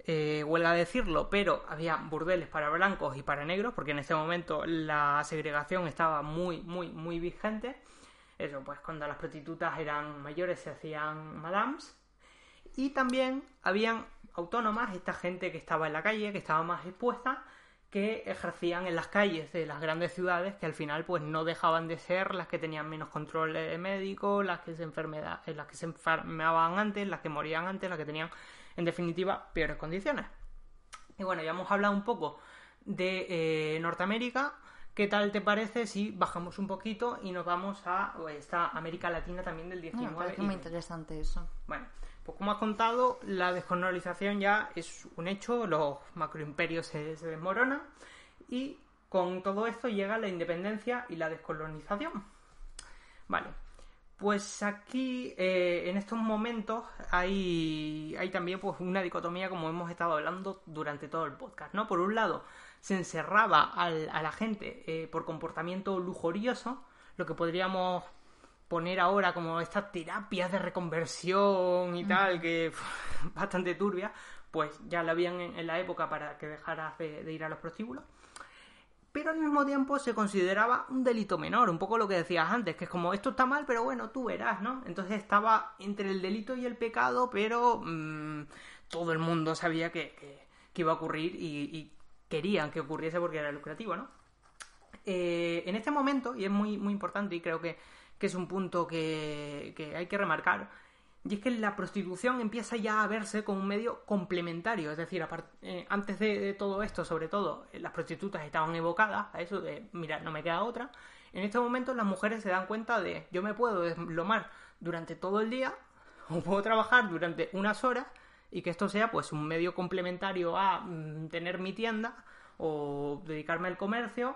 eh, huelga decirlo, pero había burdeles para blancos y para negros, porque en este momento la segregación estaba muy, muy, muy vigente. Eso, pues cuando las prostitutas eran mayores se hacían madams. Y también habían autónomas, esta gente que estaba en la calle, que estaba más expuesta, que ejercían en las calles de las grandes ciudades, que al final pues no dejaban de ser las que tenían menos control médico, las que se enfermedad, las que se enfermaban antes, las que morían antes, las que tenían en definitiva peores condiciones. Y bueno, ya hemos hablado un poco de eh, Norteamérica. ¿Qué tal te parece si bajamos un poquito y nos vamos a pues, esta América Latina también del Me 19? parece y muy 20? interesante eso. Bueno, pues como has contado, la descolonización ya es un hecho, los macroimperios se, se desmoronan y con todo esto llega la independencia y la descolonización. Vale, pues aquí eh, en estos momentos hay, hay también pues una dicotomía como hemos estado hablando durante todo el podcast, ¿no? Por un lado, se encerraba al- a la gente eh, por comportamiento lujurioso, lo que podríamos poner ahora como estas terapias de reconversión y tal, que bastante turbia, pues ya la habían en, en la época para que dejaras de, de ir a los prostíbulos. Pero al mismo tiempo se consideraba un delito menor, un poco lo que decías antes, que es como esto está mal, pero bueno, tú verás, ¿no? Entonces estaba entre el delito y el pecado, pero mm, todo el mundo sabía que, que- iba a ocurrir y, y querían que ocurriese porque era lucrativo, ¿no? Eh, en este momento, y es muy, muy importante y creo que, que es un punto que, que hay que remarcar, y es que la prostitución empieza ya a verse como un medio complementario, es decir, eh, antes de, de todo esto, sobre todo, eh, las prostitutas estaban evocadas a eso de, mira, no me queda otra. En este momento las mujeres se dan cuenta de, yo me puedo deslomar durante todo el día, (laughs) o puedo trabajar durante unas horas, y que esto sea pues un medio complementario a mm, tener mi tienda o dedicarme al comercio,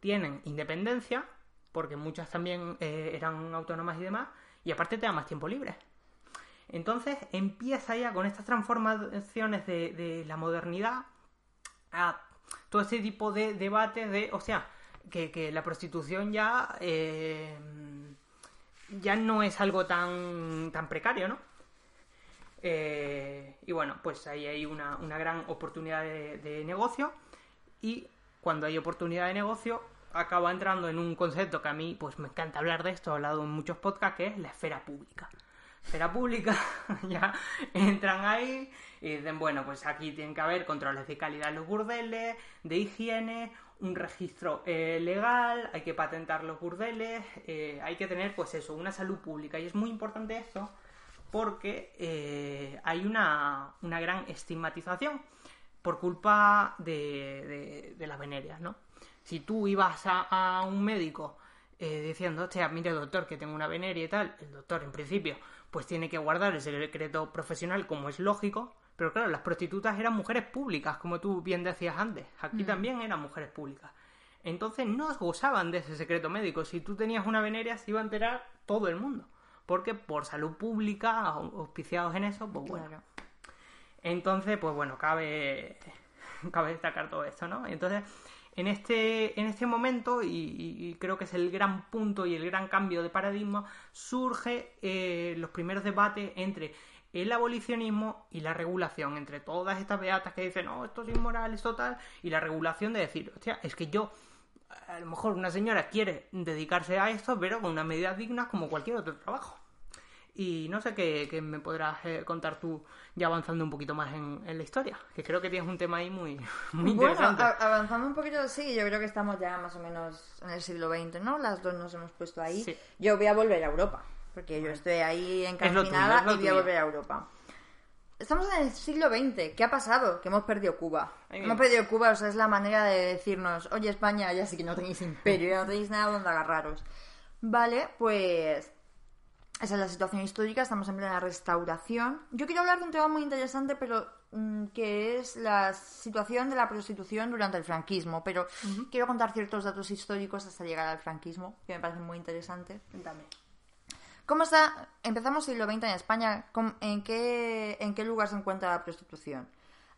tienen independencia, porque muchas también eh, eran autónomas y demás, y aparte te da más tiempo libre. Entonces empieza ya con estas transformaciones de, de la modernidad a todo este tipo de debates de, o sea, que, la prostitución ya eh, ya no es algo tan, tan precario, ¿no? Eh, y bueno, pues ahí hay una, una gran oportunidad de, de negocio y cuando hay oportunidad de negocio acaba entrando en un concepto que a mí pues me encanta hablar de esto, he hablado en muchos podcasts, que es la esfera pública. Esfera pública, (laughs) ya entran ahí y dicen, bueno, pues aquí tienen que haber controles de calidad en los burdeles, de higiene, un registro eh, legal, hay que patentar los burdeles, eh, hay que tener pues eso, una salud pública. Y es muy importante esto porque eh, hay una, una gran estigmatización por culpa de, de- de las venerias, ¿no? Si tú ibas a, un médico diciendo, hostia, mire doctor, que tengo una veneria y tal, el doctor en principio pues tiene que guardar el secreto profesional como es lógico, pero claro, las prostitutas eran mujeres públicas, como tú bien decías antes, aquí también eran mujeres públicas. Entonces no gozaban de ese secreto médico. Si tú tenías una veneria se iba a enterar todo el mundo. Porque por salud pública, auspiciados en eso, pues bueno. Claro. Entonces, pues bueno, cabe, (laughs) cabe destacar todo esto, ¿no? Entonces, en este, en este momento, y, creo que es el gran punto y el gran cambio de paradigma, surge eh, los primeros debates entre el abolicionismo y la regulación, entre todas estas beatas que dicen, no, esto es inmoral, esto tal, y la regulación de decir, hostia, es que yo, a lo mejor una señora quiere dedicarse a esto, pero con unas medidas dignas como cualquier otro trabajo. Y no sé qué, qué me podrás eh, contar tú ya avanzando un poquito más en, en la historia, que creo que tienes un tema ahí muy, (laughs) muy Bueno, interesante. a- avanzando un poquito, sí, yo creo que estamos ya más o menos en el siglo XX, ¿no? Las dos nos hemos puesto ahí. Sí. Yo voy a volver a Europa, porque yo estoy ahí encarcinada es y voy a volver a Europa. Estamos en el siglo XX. ¿Qué ha pasado? Que hemos perdido Cuba. Hemos perdido Cuba, o sea, es la manera de decirnos, oye España, ya sí que no tenéis imperio, ya no tenéis nada donde agarraros. Vale, pues esa es la situación histórica, estamos en plena restauración. Yo quiero hablar de un tema muy interesante, pero mm, que es la situación de la prostitución durante el franquismo. Pero quiero contar ciertos datos históricos hasta llegar al franquismo, que me parecen muy interesantes. Cuéntame. ¿Cómo está? Empezamos siglo XX en España. ¿cómo- ¿En qué, ¿En qué lugar se encuentra la prostitución?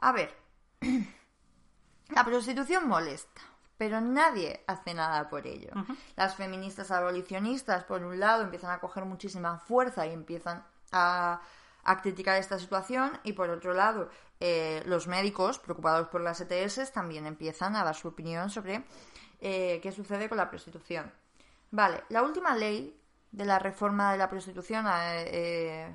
A ver, (clears throat) la prostitución molesta, pero nadie hace nada por ello. Las feministas abolicionistas, por un lado, empiezan a coger muchísima fuerza y empiezan a, a criticar esta situación, y por otro lado, eh, los médicos, preocupados por las ETS, también empiezan a dar su opinión sobre eh, qué sucede con la prostitución. Vale, la última ley de la reforma de la prostitución eh, eh,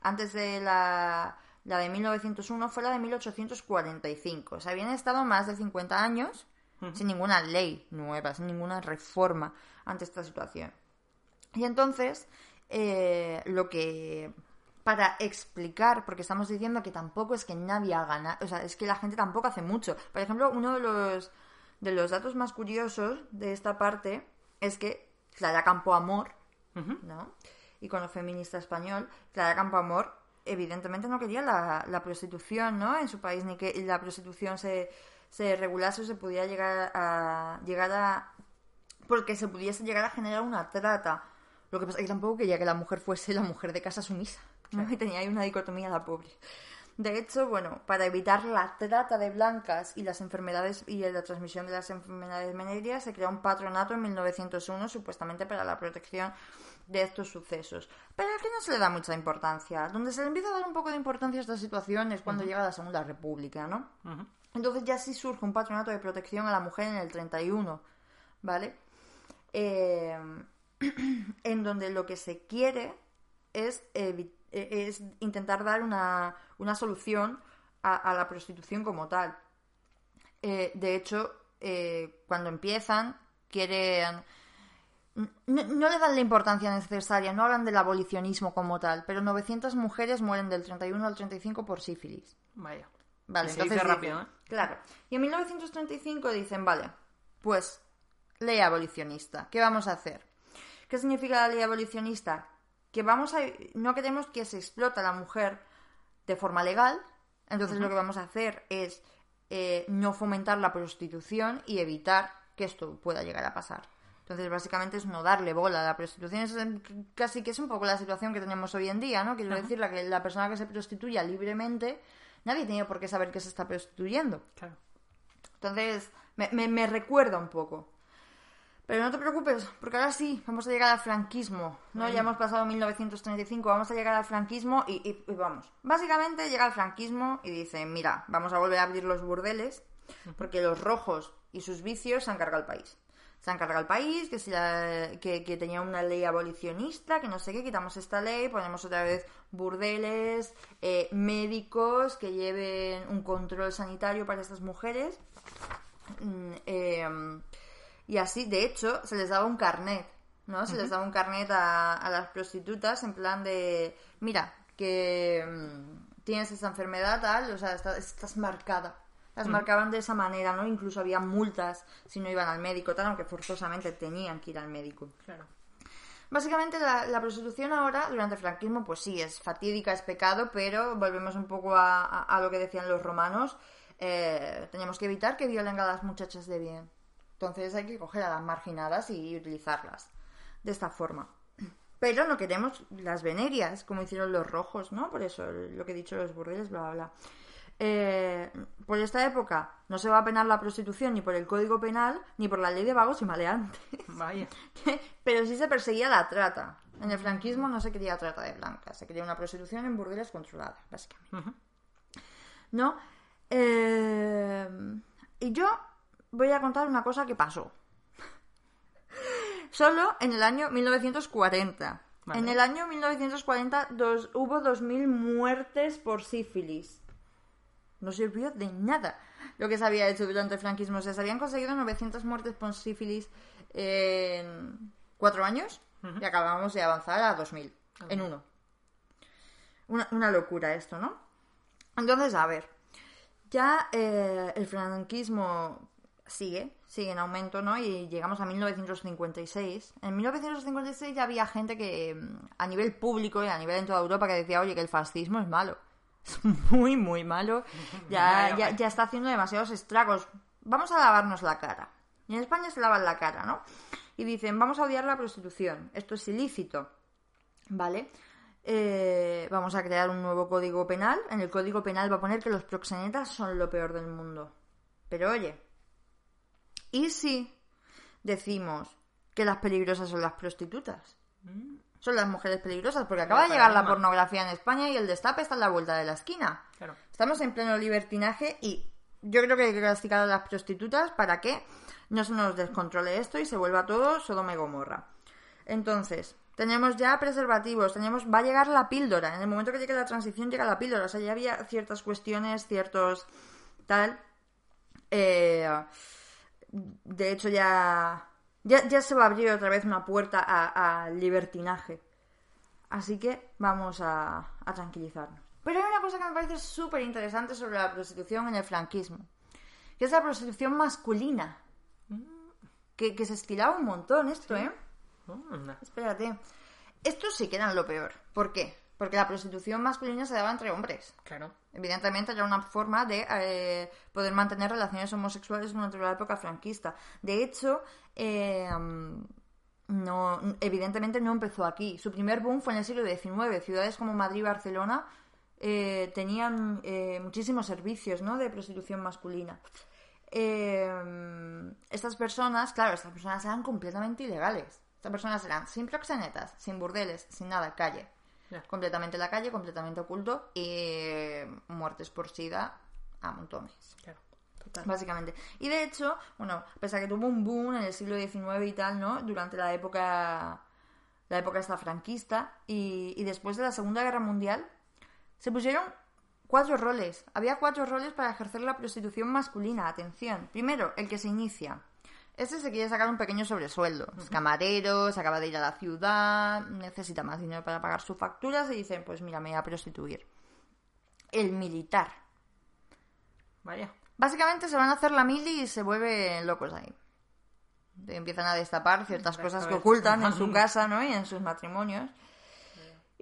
antes de la, la de 1901 fue la de 1845. O sea, habían estado más de 50 años sin ninguna ley nueva, sin ninguna reforma ante esta situación. Y entonces, eh, lo que. Para explicar, porque estamos diciendo que tampoco es que nadie haga nada, o sea, es que la gente tampoco hace mucho. Por ejemplo, uno de los, de los datos más curiosos de esta parte es que Clara Campoamor, ¿no? Icono feminista español, Clara Campoamor, evidentemente no quería la, la prostitución, ¿no? En su país, ni que la prostitución se, se regulase o se pudiera llegar a, llegar a porque se pudiese llegar a generar una trata. Lo que pasa es que tampoco quería que la mujer fuese la mujer de casa sumisa. ¿no? Y (laughs) tenía ahí una dicotomía la pobre. De hecho, bueno, para evitar la trata de blancas y las enfermedades y la transmisión de las enfermedades venéreas, se creó un patronato en 1901 supuestamente para la protección de estos sucesos, pero al que no se le da mucha importancia. Donde se le empieza a dar un poco de importancia a esta situación es cuando llega la Segunda República, ¿no? Entonces ya sí surge un patronato de protección a la mujer en el 31, ¿vale? Eh, (clears throat) en donde lo que se quiere es, es intentar dar una, una solución a, a la prostitución como tal. Eh, de hecho, eh, cuando empiezan, quieren... No, no le dan la importancia necesaria, no hablan del abolicionismo como tal, pero 900 mujeres mueren del 31 al 35 por sífilis. Vaya. Vale, se entonces dice rápido, ¿eh? Claro. Y en 1935 dicen, vale, pues ley abolicionista. ¿Qué vamos a hacer? ¿Qué significa la ley abolicionista? Que vamos a no queremos que se explota a la mujer de forma legal. Entonces lo que vamos a hacer es eh, no fomentar la prostitución y evitar que esto pueda llegar a pasar. Entonces, básicamente es no darle bola a la prostitución. Es casi que es un poco la situación que tenemos hoy en día, ¿no? Quiero decir, la, que la persona que se prostituya libremente, nadie tiene por qué saber que se está prostituyendo. Claro. Entonces, me, me- me recuerda un poco. Pero no te preocupes, porque ahora sí, vamos a llegar al franquismo. ¿no? Ya hemos pasado 1935, vamos a llegar al franquismo y, y- y vamos. Básicamente llega el franquismo y dice, mira, vamos a volver a abrir los burdeles, porque los rojos y sus vicios se han cargado el país. Se han cargado el país, que, si la- que, que tenía una ley abolicionista, que no sé qué, quitamos esta ley, ponemos otra vez burdeles, eh, médicos que lleven un control sanitario para estas mujeres. Mm, eh, y así, de hecho, se les daba un carnet, ¿no? Se les daba un carnet a, a las prostitutas en plan de, mira, que mm, tienes esta enfermedad, tal, o sea, está- estás marcada. Las marcaban de esa manera, ¿no? Incluso había multas si no iban al médico, tal, aunque forzosamente tenían que ir al médico. Claro. Básicamente la, prostitución ahora, durante el franquismo, pues sí, es fatídica, es pecado, pero volvemos un poco a, lo que decían los romanos. eh, tenemos que evitar que violen a las muchachas de bien. Entonces hay que coger a las marginadas y utilizarlas de esta forma. Pero no queremos las venerias, como hicieron los rojos, ¿no? Por eso lo que he dicho, los burdeles, bla, bla, bla. Eh, por esta época no se va a penar la prostitución ni por el Código Penal ni por la ley de vagos y maleantes. (laughs) Vaya. Pero sí se perseguía la trata. En el franquismo no se quería trata de blancas, se quería una prostitución en burdeles controlada, básicamente. ¿No? Eh, y yo voy a contar una cosa que pasó. (laughs) Solo en el año 1940. Vale. En el año 1940 dos, hubo 2.000 muertes por sífilis. No sirvió de nada lo que se había hecho durante el franquismo. O sea, se habían conseguido 900 muertes por sífilis en cuatro años y acabamos de avanzar a 2.000 en uno. Una, una locura esto, ¿no? Entonces, a ver, ya eh, el franquismo sigue, sigue en aumento, ¿no? Y llegamos a 1956. En 1956 ya había gente que mm, a nivel público y a nivel en toda Europa que decía, oye, que el fascismo es malo. Es (laughs) muy, muy malo. (laughs) Ya, Ya, ya, ya. ya está haciendo demasiados estragos. Vamos a lavarnos la cara. Y en España se lavan la cara, ¿no? Y dicen, vamos a odiar la prostitución. Esto es ilícito. ¿Vale? Eh, vamos a crear un nuevo código penal. En el código penal va a poner que los proxenetas son lo peor del mundo. Pero oye, ¿y si decimos que las peligrosas son las prostitutas? Son las mujeres peligrosas, porque acaba de llegar la pornografía en España y el destape está a la vuelta de la esquina. Claro. Estamos en pleno libertinaje y yo creo que hay que castigar a las prostitutas para que no se nos descontrole esto y se vuelva todo Sodoma y Gomorra. Entonces, tenemos ya preservativos, tenemos, va a llegar la píldora. En el momento que llegue la transición llega la píldora. O sea, ya había ciertas cuestiones, ciertos tal. Eh, de hecho, ya, ya, ya se va a abrir otra vez una puerta al libertinaje. Así que vamos a, a tranquilizarnos. Pero hay una cosa que me parece súper interesante sobre la prostitución en el franquismo, que es la prostitución masculina. Que, que se estilaba un montón esto, ¿eh? Anda. Espérate. Esto sí que era lo peor. ¿Por qué? Porque la prostitución masculina se daba entre hombres. Claro. Evidentemente era una forma de eh, poder mantener relaciones homosexuales durante la época franquista. De hecho, eh, no, evidentemente no empezó aquí. Su primer boom fue en el siglo XIX. Ciudades como Madrid y Barcelona eh, tenían eh, muchísimos servicios ¿no? de prostitución masculina. Eh, estas personas, claro, estas personas eran completamente ilegales. Estas personas eran sin proxenetas, sin burdeles, sin nada, calle. Completamente la calle, completamente oculto y muertes por sida a montones. Claro, total. Básicamente. Y de hecho, bueno, pese a que tuvo un boom en el siglo XIX y tal, ¿no? Durante la época. La época esta franquista. Y, y después de la Segunda Guerra Mundial. Se pusieron cuatro roles. Había cuatro roles para ejercer la prostitución masculina. Atención. Primero, el que se inicia. Este se quiere sacar un pequeño sobresueldo. Es camarero, se acaba de ir a la ciudad, necesita más dinero para pagar sus facturas y dicen, pues mira, me voy a prostituir. El militar. Vaya. Básicamente se van a hacer la mili y se vuelven locos ahí. Empiezan a destapar ciertas cosas que ocultan en su (laughs) casa, ¿no? Y en sus matrimonios.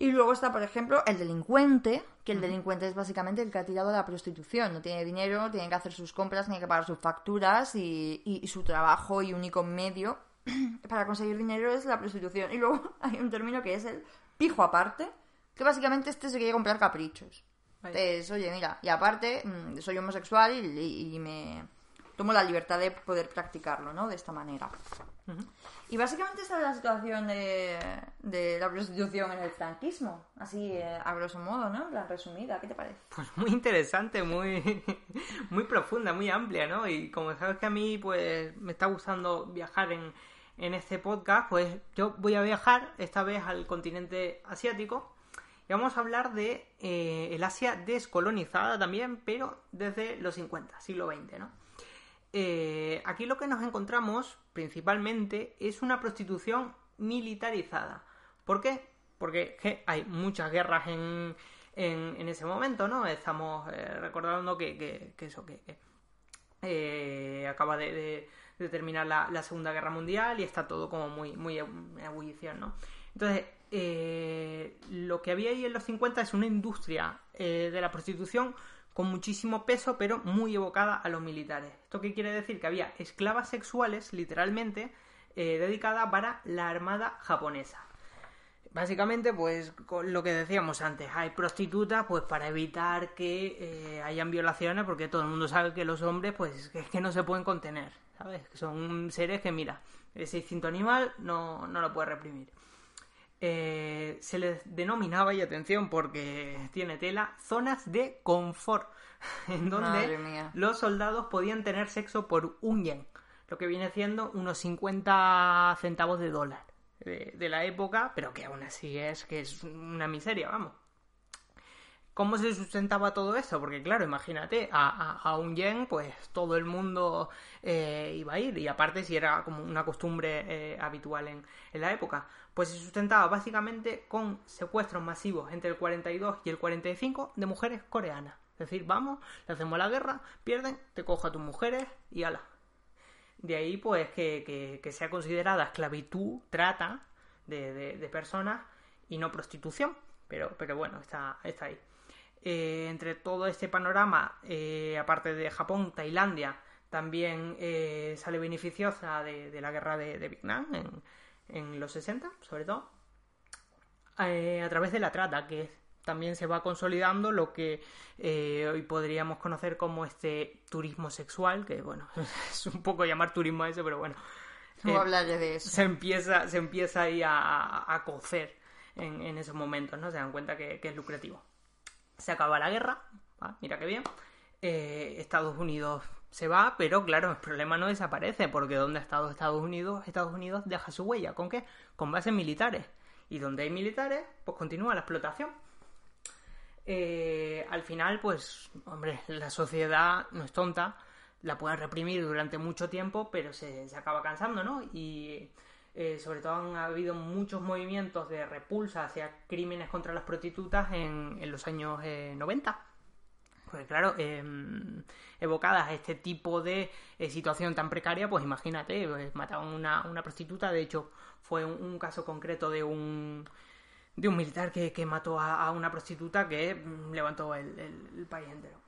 Y luego está, por ejemplo, el delincuente, que el delincuente es básicamente el que ha tirado a la prostitución. No tiene dinero, tiene que hacer sus compras, tiene que pagar sus facturas y, y- y su trabajo y único medio (clears throat) para conseguir dinero es la prostitución. Y luego (laughs) hay un término que es el pijo aparte, que básicamente este se quiere comprar caprichos. Vaya. Es, oye, mira, y aparte mm, soy homosexual y, y- y me tomo la libertad de poder practicarlo, ¿no? De esta manera. Y básicamente esa es la situación de, de la prostitución en el franquismo, así eh, a grosso modo, ¿no? En resumida, ¿qué te parece? Pues muy interesante, muy, (laughs) muy profunda, muy amplia, ¿no? Y como sabes que a mí, pues, me está gustando viajar en, en este podcast, pues yo voy a viajar esta vez al continente asiático y vamos a hablar de eh, el Asia descolonizada también, pero desde los 50, siglo XX, ¿no? Eh, aquí lo que nos encontramos principalmente es una prostitución militarizada. ¿Por qué? Porque hay muchas guerras en, en, ese momento, ¿no? Estamos eh, recordando que, que, eso, que, eh, acaba de, terminar la, Segunda Guerra Mundial y está todo como muy, muy en ebullición, ¿no? Entonces, lo que había ahí en los 50 es una industria de la prostitución con muchísimo peso, pero muy evocada a los militares. ¿Esto qué quiere decir? Que había esclavas sexuales, literalmente, eh, dedicadas para la armada japonesa. Básicamente, pues con lo que decíamos antes, hay prostitutas pues para evitar que eh, hayan violaciones, porque todo el mundo sabe que los hombres pues es que no se pueden contener, ¿sabes? Que son seres que, mira, ese instinto animal no, no lo puede reprimir. Eh, se les denominaba, y atención porque tiene tela, zonas de confort, (laughs) en donde los soldados podían tener sexo por un yen, lo que viene siendo unos 50 centavos de dólar de, de la época, pero que aún así es que es una miseria, vamos. ¿Cómo se sustentaba todo eso? Porque claro, imagínate, a, un yen pues todo el mundo eh, iba a ir y aparte si era como una costumbre eh, habitual en, en la época, pues se sustentaba básicamente con secuestros masivos entre el 42 y el 45 de mujeres coreanas. Es decir, vamos, le hacemos la guerra, pierden, te cojo a tus mujeres y ala. De ahí, pues, que, que- que sea considerada esclavitud, trata de, de- de personas y no prostitución. Pero, pero bueno, está, está ahí. Eh, entre todo este panorama, eh, aparte de Japón, Tailandia también eh, sale beneficiosa de, de la guerra de, de Vietnam en, en los 60, sobre todo, a través de la trata, que también se va consolidando lo que hoy podríamos conocer como este turismo sexual, que bueno, (laughs) es un poco llamar turismo a eso, pero bueno, No hablaré de eso. se empieza, se empieza ahí a, a, a cocer en, en esos momentos, ¿no? Se dan cuenta que, que es lucrativo. Se acaba la guerra, ¿va? mira qué bien. Eh, Estados Unidos se va, pero claro, el problema no desaparece, porque donde ha estado Estados Unidos, Estados Unidos deja su huella. ¿Con qué? Con bases militares. Y donde hay militares, pues continúa la explotación. Eh, al final, pues, hombre, la sociedad no es tonta, la puede reprimir durante mucho tiempo, pero se, se acaba cansando, ¿no? Y eh, sobre todo han habido muchos movimientos de repulsa hacia crímenes contra las prostitutas en, los años eh, 90. Pues claro, eh, evocadas a este tipo de eh, situación tan precaria, pues imagínate, pues, mataban una, una prostituta, de hecho fue un, caso concreto de un de un militar que, que mató a, una prostituta que mm, levantó el país entero.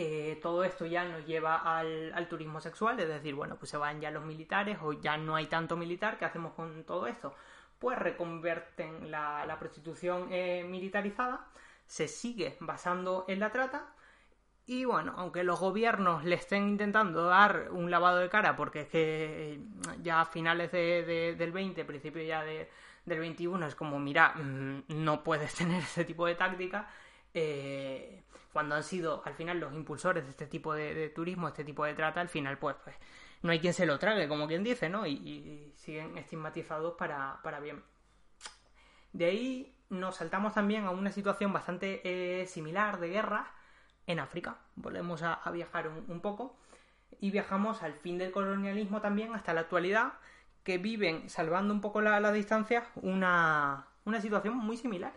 Eh, todo esto ya nos lleva al, turismo sexual, es decir, bueno, pues se van ya los militares o ya no hay tanto militar, ¿qué hacemos con todo esto? Pues reconverten la, prostitución eh, militarizada, se sigue basando en la trata Y bueno, aunque los gobiernos le estén intentando dar un lavado de cara, porque es que eh, ya a finales de- de- del 20, principio ya de- del 21, es como, mira, mm, no puedes (laughs) tener ese tipo de táctica, eh, cuando han sido al final los impulsores de este tipo de, turismo, este tipo de trata, al final pues, pues no hay quien se lo trague, como quien dice, ¿no? Y, siguen estigmatizados para, bien. De ahí nos saltamos también a una situación bastante eh, similar de guerra en África. Volvemos a, viajar un, poco y viajamos al fin del colonialismo también hasta la actualidad, que viven, salvando un poco la, la distancia, una, una situación muy similar.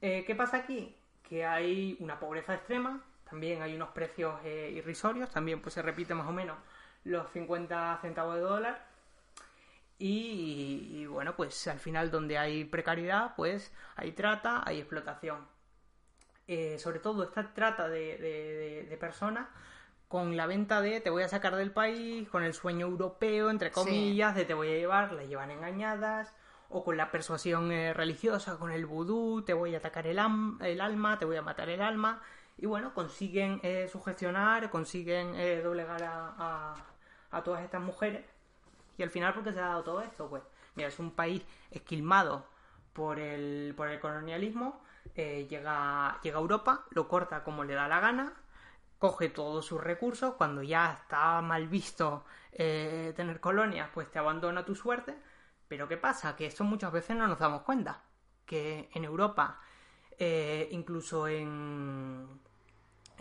Eh, ¿Qué pasa aquí? Que hay una pobreza extrema, también hay unos precios eh, irrisorios, también pues se repite más o menos los 50 centavos de dólar. Y, y, bueno, pues al final donde hay precariedad, pues hay trata, hay explotación. Eh, sobre todo esta trata de, de- de- de personas con la venta de te voy a sacar del país, con el sueño europeo, entre comillas, de te voy a llevar, las llevan engañadas, o con la persuasión eh, religiosa, con el vudú, te voy a atacar el, el alma, te voy a matar el alma. Y bueno, consiguen eh, sugestionar, consiguen eh, doblegar a, a- todas estas mujeres. Y al final, ¿por qué se ha dado todo esto? Pues, mira, es un país esquilmado por el, por el colonialismo, eh, llega, llega a Europa, lo corta como le da la gana, coge todos sus recursos, cuando ya está mal visto tener colonias, pues te abandona tu suerte. Pero ¿qué pasa? Que esto muchas veces no nos damos cuenta. Que en Europa, eh, incluso en,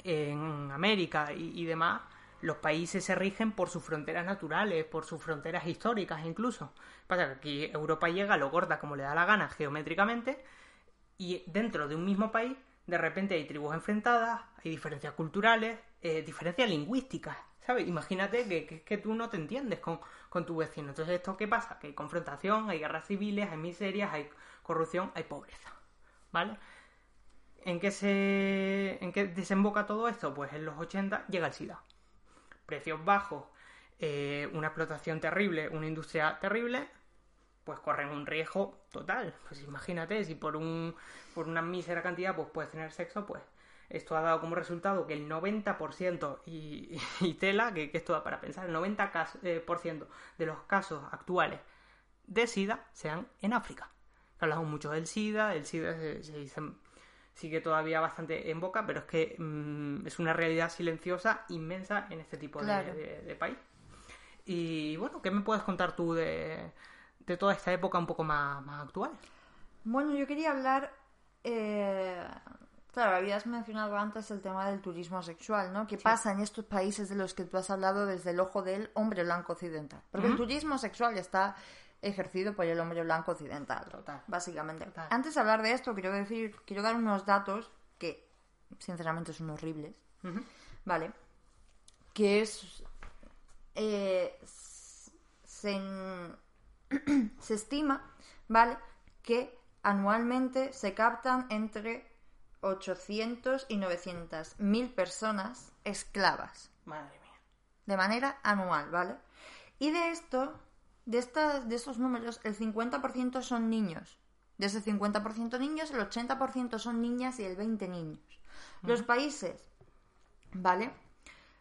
en América y, y demás, los países se rigen por sus fronteras naturales, por sus fronteras históricas incluso. Pasa que aquí Europa llega, lo corta como le da la gana geométricamente y dentro de un mismo país de repente hay tribus enfrentadas, hay diferencias culturales, eh, diferencias lingüísticas, ¿sabes? Imagínate que, que, que tú no te entiendes con, con tu vecino. Entonces, ¿esto qué pasa? Que hay confrontación, hay guerras civiles, hay miserias, hay corrupción, hay pobreza, ¿vale? ¿En qué, se, ¿En qué desemboca todo esto? Pues en los 80 llega el SIDA. Precios bajos, eh, una explotación terrible, una industria terrible, pues corren un riesgo total. Pues imagínate, si por un por una mísera cantidad pues puedes tener sexo, pues esto ha dado como resultado que el 90% y, (laughs) y tela, que, que esto da para pensar, el 90% cas- eh, de los casos actuales de SIDA sean en África. Hablamos mucho del SIDA, el SIDA se, se dice- sigue todavía bastante en boca, pero es que mm, es una realidad silenciosa inmensa en este tipo de- Claro. de, de país. Y bueno, ¿qué me puedes contar tú de, de toda esta época un poco más, más actual? Bueno, yo quería hablar. eh, Claro, habías mencionado antes el tema del turismo sexual, ¿no? ¿Qué pasa en estos países de los que tú has hablado desde el ojo del hombre blanco occidental? Porque el turismo sexual está ejercido por el hombre blanco occidental, Total. básicamente. Total. Antes de hablar de esto, quiero decir, quiero dar unos datos que, sinceramente, son horribles. ¿vale? Que es... eh, se, (clears throat) se estima, ¿vale? Que anualmente se captan entre 800 y 900 mil personas esclavas Madre mía. de manera anual, ¿vale? Y de esto, de, estas, de estos números, el 50% son niños. De ese 50% niños, el 80% son niñas y el 20% niños. Los países, ¿vale?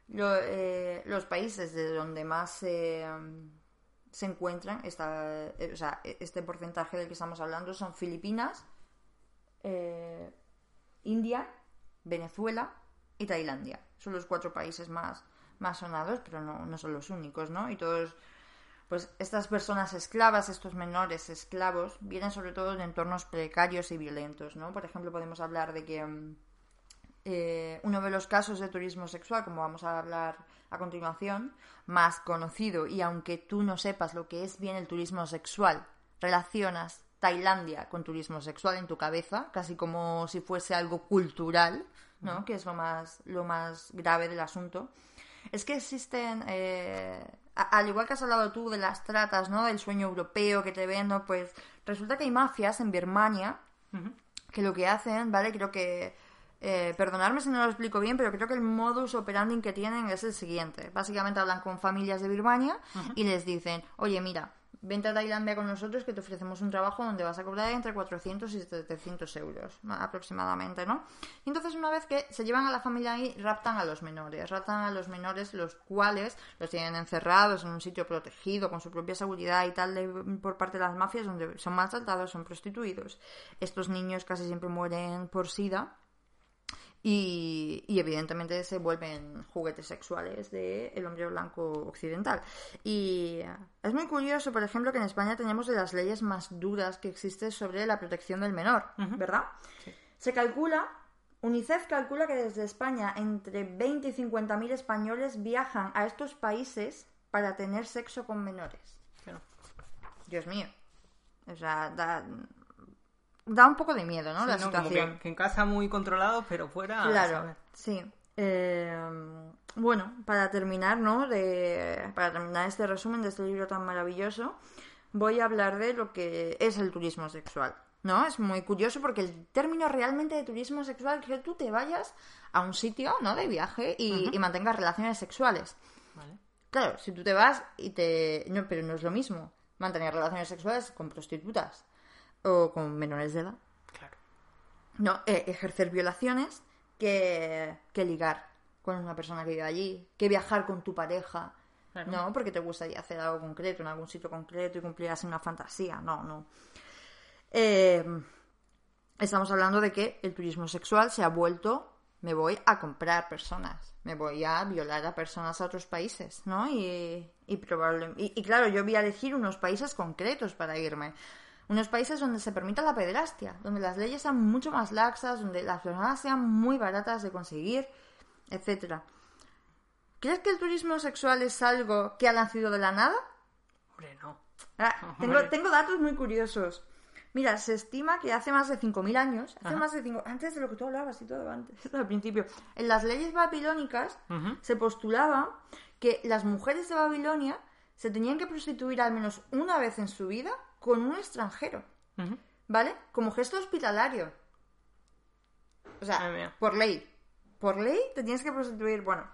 Lo- eh, los países de donde más eh, se encuentran, esta, eh, o sea, este porcentaje del que estamos hablando son Filipinas, eh, India, Venezuela y Tailandia. Son los cuatro países más, más sonados, pero no, no son los únicos, ¿no? Y todos, pues estas personas esclavas, estos menores esclavos, vienen sobre todo de entornos precarios y violentos, ¿no? Por ejemplo, podemos hablar de que mm, eh, uno de los casos de turismo sexual, como vamos a hablar a continuación, más conocido, y aunque tú no sepas lo que es bien el turismo sexual, relacionas Tailandia con turismo sexual en tu cabeza, casi como si fuese algo cultural, ¿no? Que es lo más, lo más grave del asunto. Es que existen, eh, al igual que has hablado tú de las tratas, ¿no? Del sueño europeo que te ven, ¿no? Pues resulta que hay mafias en Birmania que lo que hacen, ¿vale? Creo que... eh, perdonadme si no lo explico bien, pero creo que el modus operandi que tienen es el siguiente. Básicamente hablan con familias de Birmania y les dicen, oye, mira, vente a Tailandia con nosotros que te ofrecemos un trabajo donde vas a cobrar entre 400 y 700 euros aproximadamente, ¿no? Y entonces una vez que se llevan a la familia ahí, raptan a los menores, raptan a los menores los cuales los tienen encerrados en un sitio protegido con su propia seguridad y tal por parte de las mafias donde son maltratados, son prostituidos. Estos niños casi siempre mueren por sida y, evidentemente se vuelven juguetes sexuales del hombre blanco occidental. Y es muy curioso, por ejemplo, que en España tenemos de las leyes más duras que existen sobre la protección del menor, ¿verdad? Se calcula, UNICEF calcula que desde España entre 20 y 50 mil españoles viajan a estos países para tener sexo con menores. Dios mío. O sea, da, da un poco de miedo, ¿no? la situación. que, en casa muy controlado, pero fuera. Claro, sí. Eh, bueno, para terminar, ¿no? De, para terminar este resumen de este libro tan maravilloso, voy a hablar de lo que es el turismo sexual. ¿No? Es muy curioso porque el término realmente de turismo sexual es que tú te vayas a un sitio, ¿no? De viaje y, y mantengas relaciones sexuales. Vale. Claro, si tú te vas y te. No, pero no es lo mismo mantener relaciones sexuales con prostitutas o con menores de edad. Claro. No, eh, ejercer violaciones que, que ligar con una persona que vive allí, que viajar con tu pareja. No, porque te gustaría hacer algo concreto en algún sitio concreto y cumplir así una fantasía. No, no. Eh, estamos hablando de que el turismo sexual se ha vuelto me voy a comprar personas, me voy a violar a personas a otros países, ¿no? Y, y probablemente. y, claro, yo voy a elegir unos países concretos para irme unos países donde se permita la pederastia, donde las leyes sean mucho más laxas, donde las personas sean muy baratas de conseguir, etcétera. ¿Crees que el turismo sexual es algo que ha nacido de la nada? Hombre, no. Ah, (laughs) tengo, tengo, datos muy curiosos. Mira, se estima que hace más de 5.000 años, hace más de cinco, antes de lo que tú hablabas y todo antes, (laughs) al principio, en las leyes babilónicas se postulaba que las mujeres de Babilonia se tenían que prostituir al menos una vez en su vida con un extranjero. ¿Vale? Como gesto hospitalario. O sea, por ley. Por ley te tienes que prostituir. Bueno,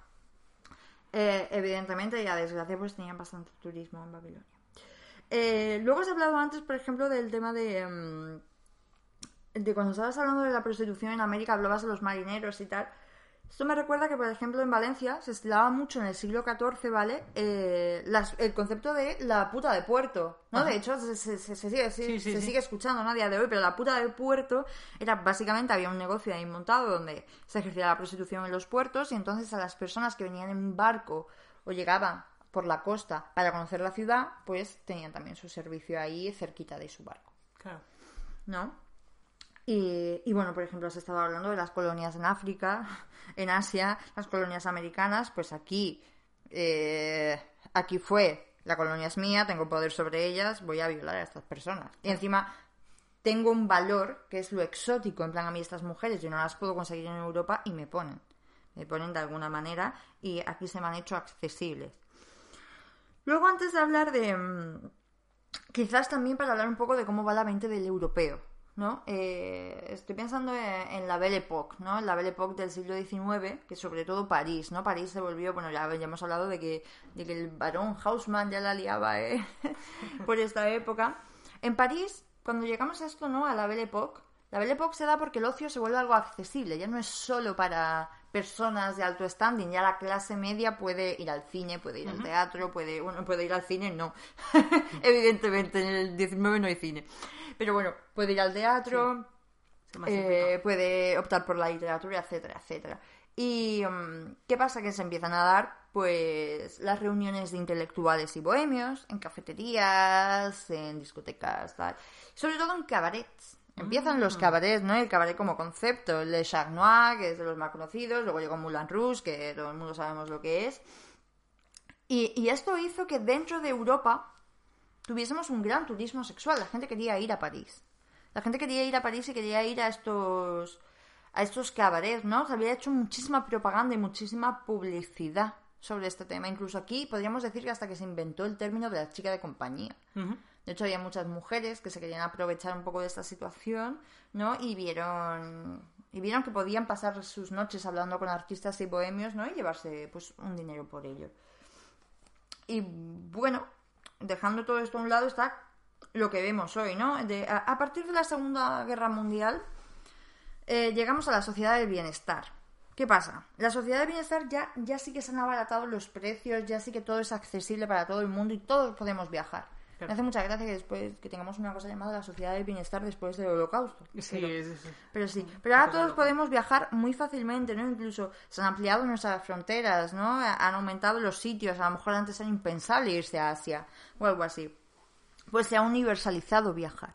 eh, evidentemente y a desgracia pues tenían bastante turismo en Babilonia. Eh, luego has hablado antes, por ejemplo, del tema de... Mm, de cuando estabas hablando de la prostitución en América, hablabas de los marineros y tal. Esto me recuerda que, por ejemplo, en Valencia se estilaba mucho en el siglo XIV, ¿vale? Eh, el concepto de la puta de puerto, ¿no? De hecho, se, sigue, se sigue escuchando ¿no? a día de hoy, pero la puta de puerto era básicamente, había un negocio ahí montado donde se ejercía la prostitución en los puertos y entonces a las personas que venían en barco o llegaban por la costa para conocer la ciudad, pues tenían también su servicio ahí cerquita de su barco. Claro. ¿No? Y, bueno, por ejemplo, se estaba hablando de las colonias en África, (laughs) en Asia, las colonias americanas, pues aquí, eh, aquí fue, la colonia es mía, tengo poder sobre ellas, voy a violar a estas personas. Y encima tengo un valor que es lo exótico, en plan a mí estas mujeres, yo no las puedo conseguir en Europa y me ponen, me ponen de alguna manera y aquí se me han hecho accesibles. Luego, antes de hablar de... Mm, quizás también para hablar un poco de cómo va la mente del europeo, ¿no? Eh, estoy pensando en, la Belle Époque, ¿no? La Belle Époque del siglo XIX, que sobre todo París, ¿no? París se volvió, bueno, ya, ya hemos hablado de que, de que el barón Haussmann ya la liaba, ¿eh? (laughs) Por esta época. En París, cuando llegamos a esto, ¿no? A la Belle Époque, la Belle Époque se da porque el ocio se vuelve algo accesible, ya no es solo para personas de alto standing, ya la clase media puede ir al cine, puede ir al teatro, puede, bueno, puede ir al cine, no. (laughs) Evidentemente, en el 19 no hay cine. Pero bueno, puede ir al teatro, eh, puede optar por la literatura, etcétera, etcétera. ¿Y mm, qué pasa? Que se empiezan a dar pues las reuniones de intelectuales y bohemios en cafeterías, en discotecas, tal. Sobre todo en cabarets. Empiezan los mm. cabarets, ¿no? El cabaret como concepto, el de Noir, que es de los más conocidos, luego llegó Moulin Rouge, que todo el mundo sabemos lo que es. Y, esto hizo que dentro de Europa tuviésemos un gran turismo sexual. La gente quería ir a París. La gente quería ir a París y quería ir a estos a estos cabarets, ¿no? Se había hecho muchísima propaganda y muchísima publicidad sobre este tema. Incluso aquí podríamos decir que hasta que se inventó el término de la chica de compañía. De hecho, había muchas mujeres que se querían aprovechar un poco de esta situación, ¿no? Y vieron y vieron que podían pasar sus noches hablando con artistas y bohemios, ¿no? Y llevarse pues un dinero por ello. Y bueno, dejando todo esto a un lado, está lo que vemos hoy, ¿no? A partir de la Segunda Guerra Mundial, eh, llegamos a la sociedad del bienestar. ¿Qué pasa? La sociedad del bienestar ya, ya sí que se han abaratado los precios, ya sí que todo es accesible para todo el mundo y todos podemos viajar. Claro. Me hace mucha gracia que después que tengamos una cosa llamada la sociedad del bienestar después del holocausto. Sí, Pero- es- es- pero sí, pero ahora todos podemos viajar muy fácilmente, ¿no? Incluso se han ampliado nuestras fronteras, ¿no? Han aumentado los sitios, a lo mejor antes era impensable irse a Asia o algo así. Pues se ha universalizado viajar.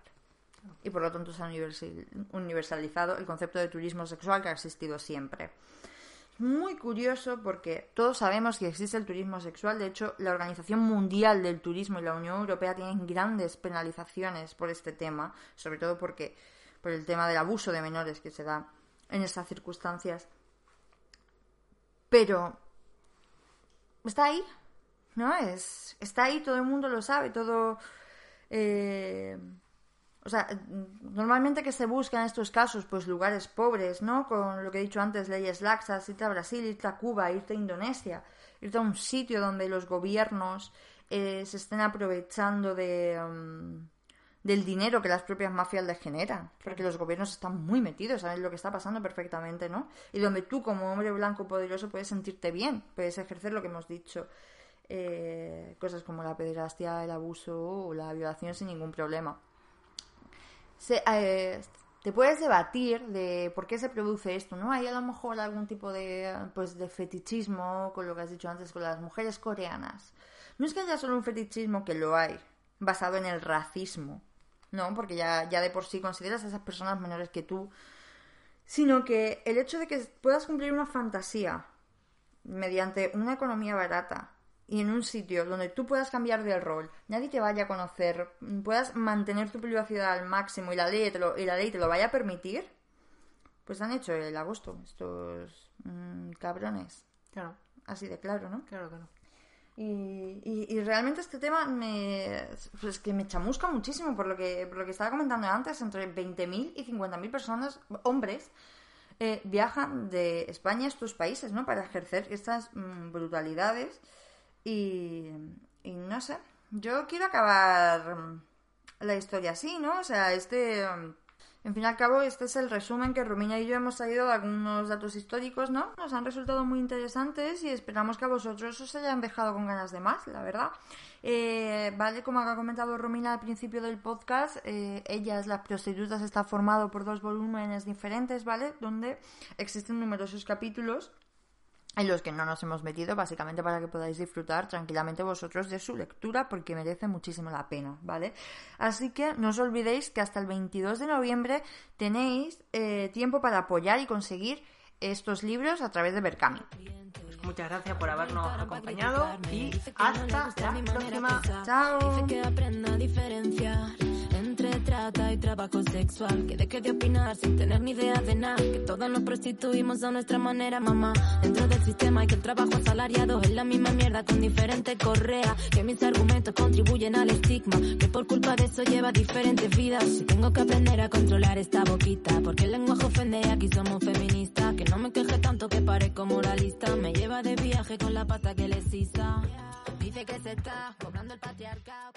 Y por lo tanto se ha universal- universalizado el concepto de turismo sexual que ha existido siempre. Muy curioso porque todos sabemos que existe el turismo sexual. De hecho, la Organización Mundial del Turismo y la Unión Europea tienen grandes penalizaciones por este tema, sobre todo porque por el tema del abuso de menores que se da en estas circunstancias. Pero está ahí, ¿no? Es, está ahí, todo el mundo lo sabe, todo... eh, o sea, normalmente que se busca en estos casos, pues lugares pobres, ¿no? Con lo que he dicho antes, leyes laxas, irte a Brasil, irte a Cuba, irte a Indonesia, irte a un sitio donde los gobiernos eh, se estén aprovechando de, mm, del dinero que las propias mafias les generan, porque los gobiernos están muy metidos, saben lo que está pasando perfectamente, ¿no? Y donde tú como hombre blanco poderoso puedes sentirte bien, puedes ejercer lo que hemos dicho, eh, cosas como la pederastia, el abuso o la violación sin ningún problema eh, te puedes debatir de por qué se produce esto, ¿no? Hay a lo mejor algún tipo de, pues, de fetichismo con lo que has dicho antes con las mujeres coreanas. No es que haya solo un fetichismo, que lo hay, basado en el racismo, ¿no? Porque ya, ya de por sí consideras a esas personas menores que tú, sino que el hecho de que puedas cumplir una fantasía mediante una economía barata y en un sitio donde tú puedas cambiar de rol, nadie te vaya a conocer, puedas mantener tu privacidad al máximo y la ley te lo, y la ley te lo vaya a permitir, pues han hecho el agosto estos mm, cabrones. Claro, Así de claro, ¿no? claro, claro. Y, y- y realmente este tema me, pues que me chamusca muchísimo por lo que, por lo que estaba comentando antes, entre 20.000 y 50.000 personas, hombres, eh, viajan de España a estos países, ¿no? Para ejercer estas mm, brutalidades y, no sé, yo quiero acabar la historia así, ¿no? O sea, este... en fin y al cabo, este es el resumen que Romina y yo hemos traído de algunos datos históricos, ¿no? Nos han resultado muy interesantes y esperamos que a vosotros os hayan dejado con ganas de más, la verdad. Eh, vale, como ha comentado Romina al principio del podcast, eh, Ellas, las prostitutas, está formado por dos volúmenes diferentes, ¿vale? Donde existen numerosos capítulos en los que no nos hemos metido, básicamente para que podáis disfrutar tranquilamente vosotros de su lectura, porque merece muchísimo la pena, ¿vale? Así que no os olvidéis que hasta el 22 de noviembre tenéis eh, tiempo para apoyar y conseguir estos libros a través de Berkami. Muchas gracias por habernos acompañado y hasta la próxima. Chao. Entre trata y trabajo sexual. Que deje de opinar sin tener ni idea de nada. Que todos nos prostituimos a nuestra manera, mamá. Dentro del sistema y que el trabajo asalariado es la misma mierda con diferente correa. Que mis argumentos contribuyen al estigma. Que por culpa de eso lleva diferentes vidas. Y tengo que aprender a controlar esta boquita. Porque el lenguaje ofende aquí somos feministas. Que no me queje tanto que parezco moralista. Me lleva de viaje con la pata que le sisa. Dice que se está cobrando el patriarcado.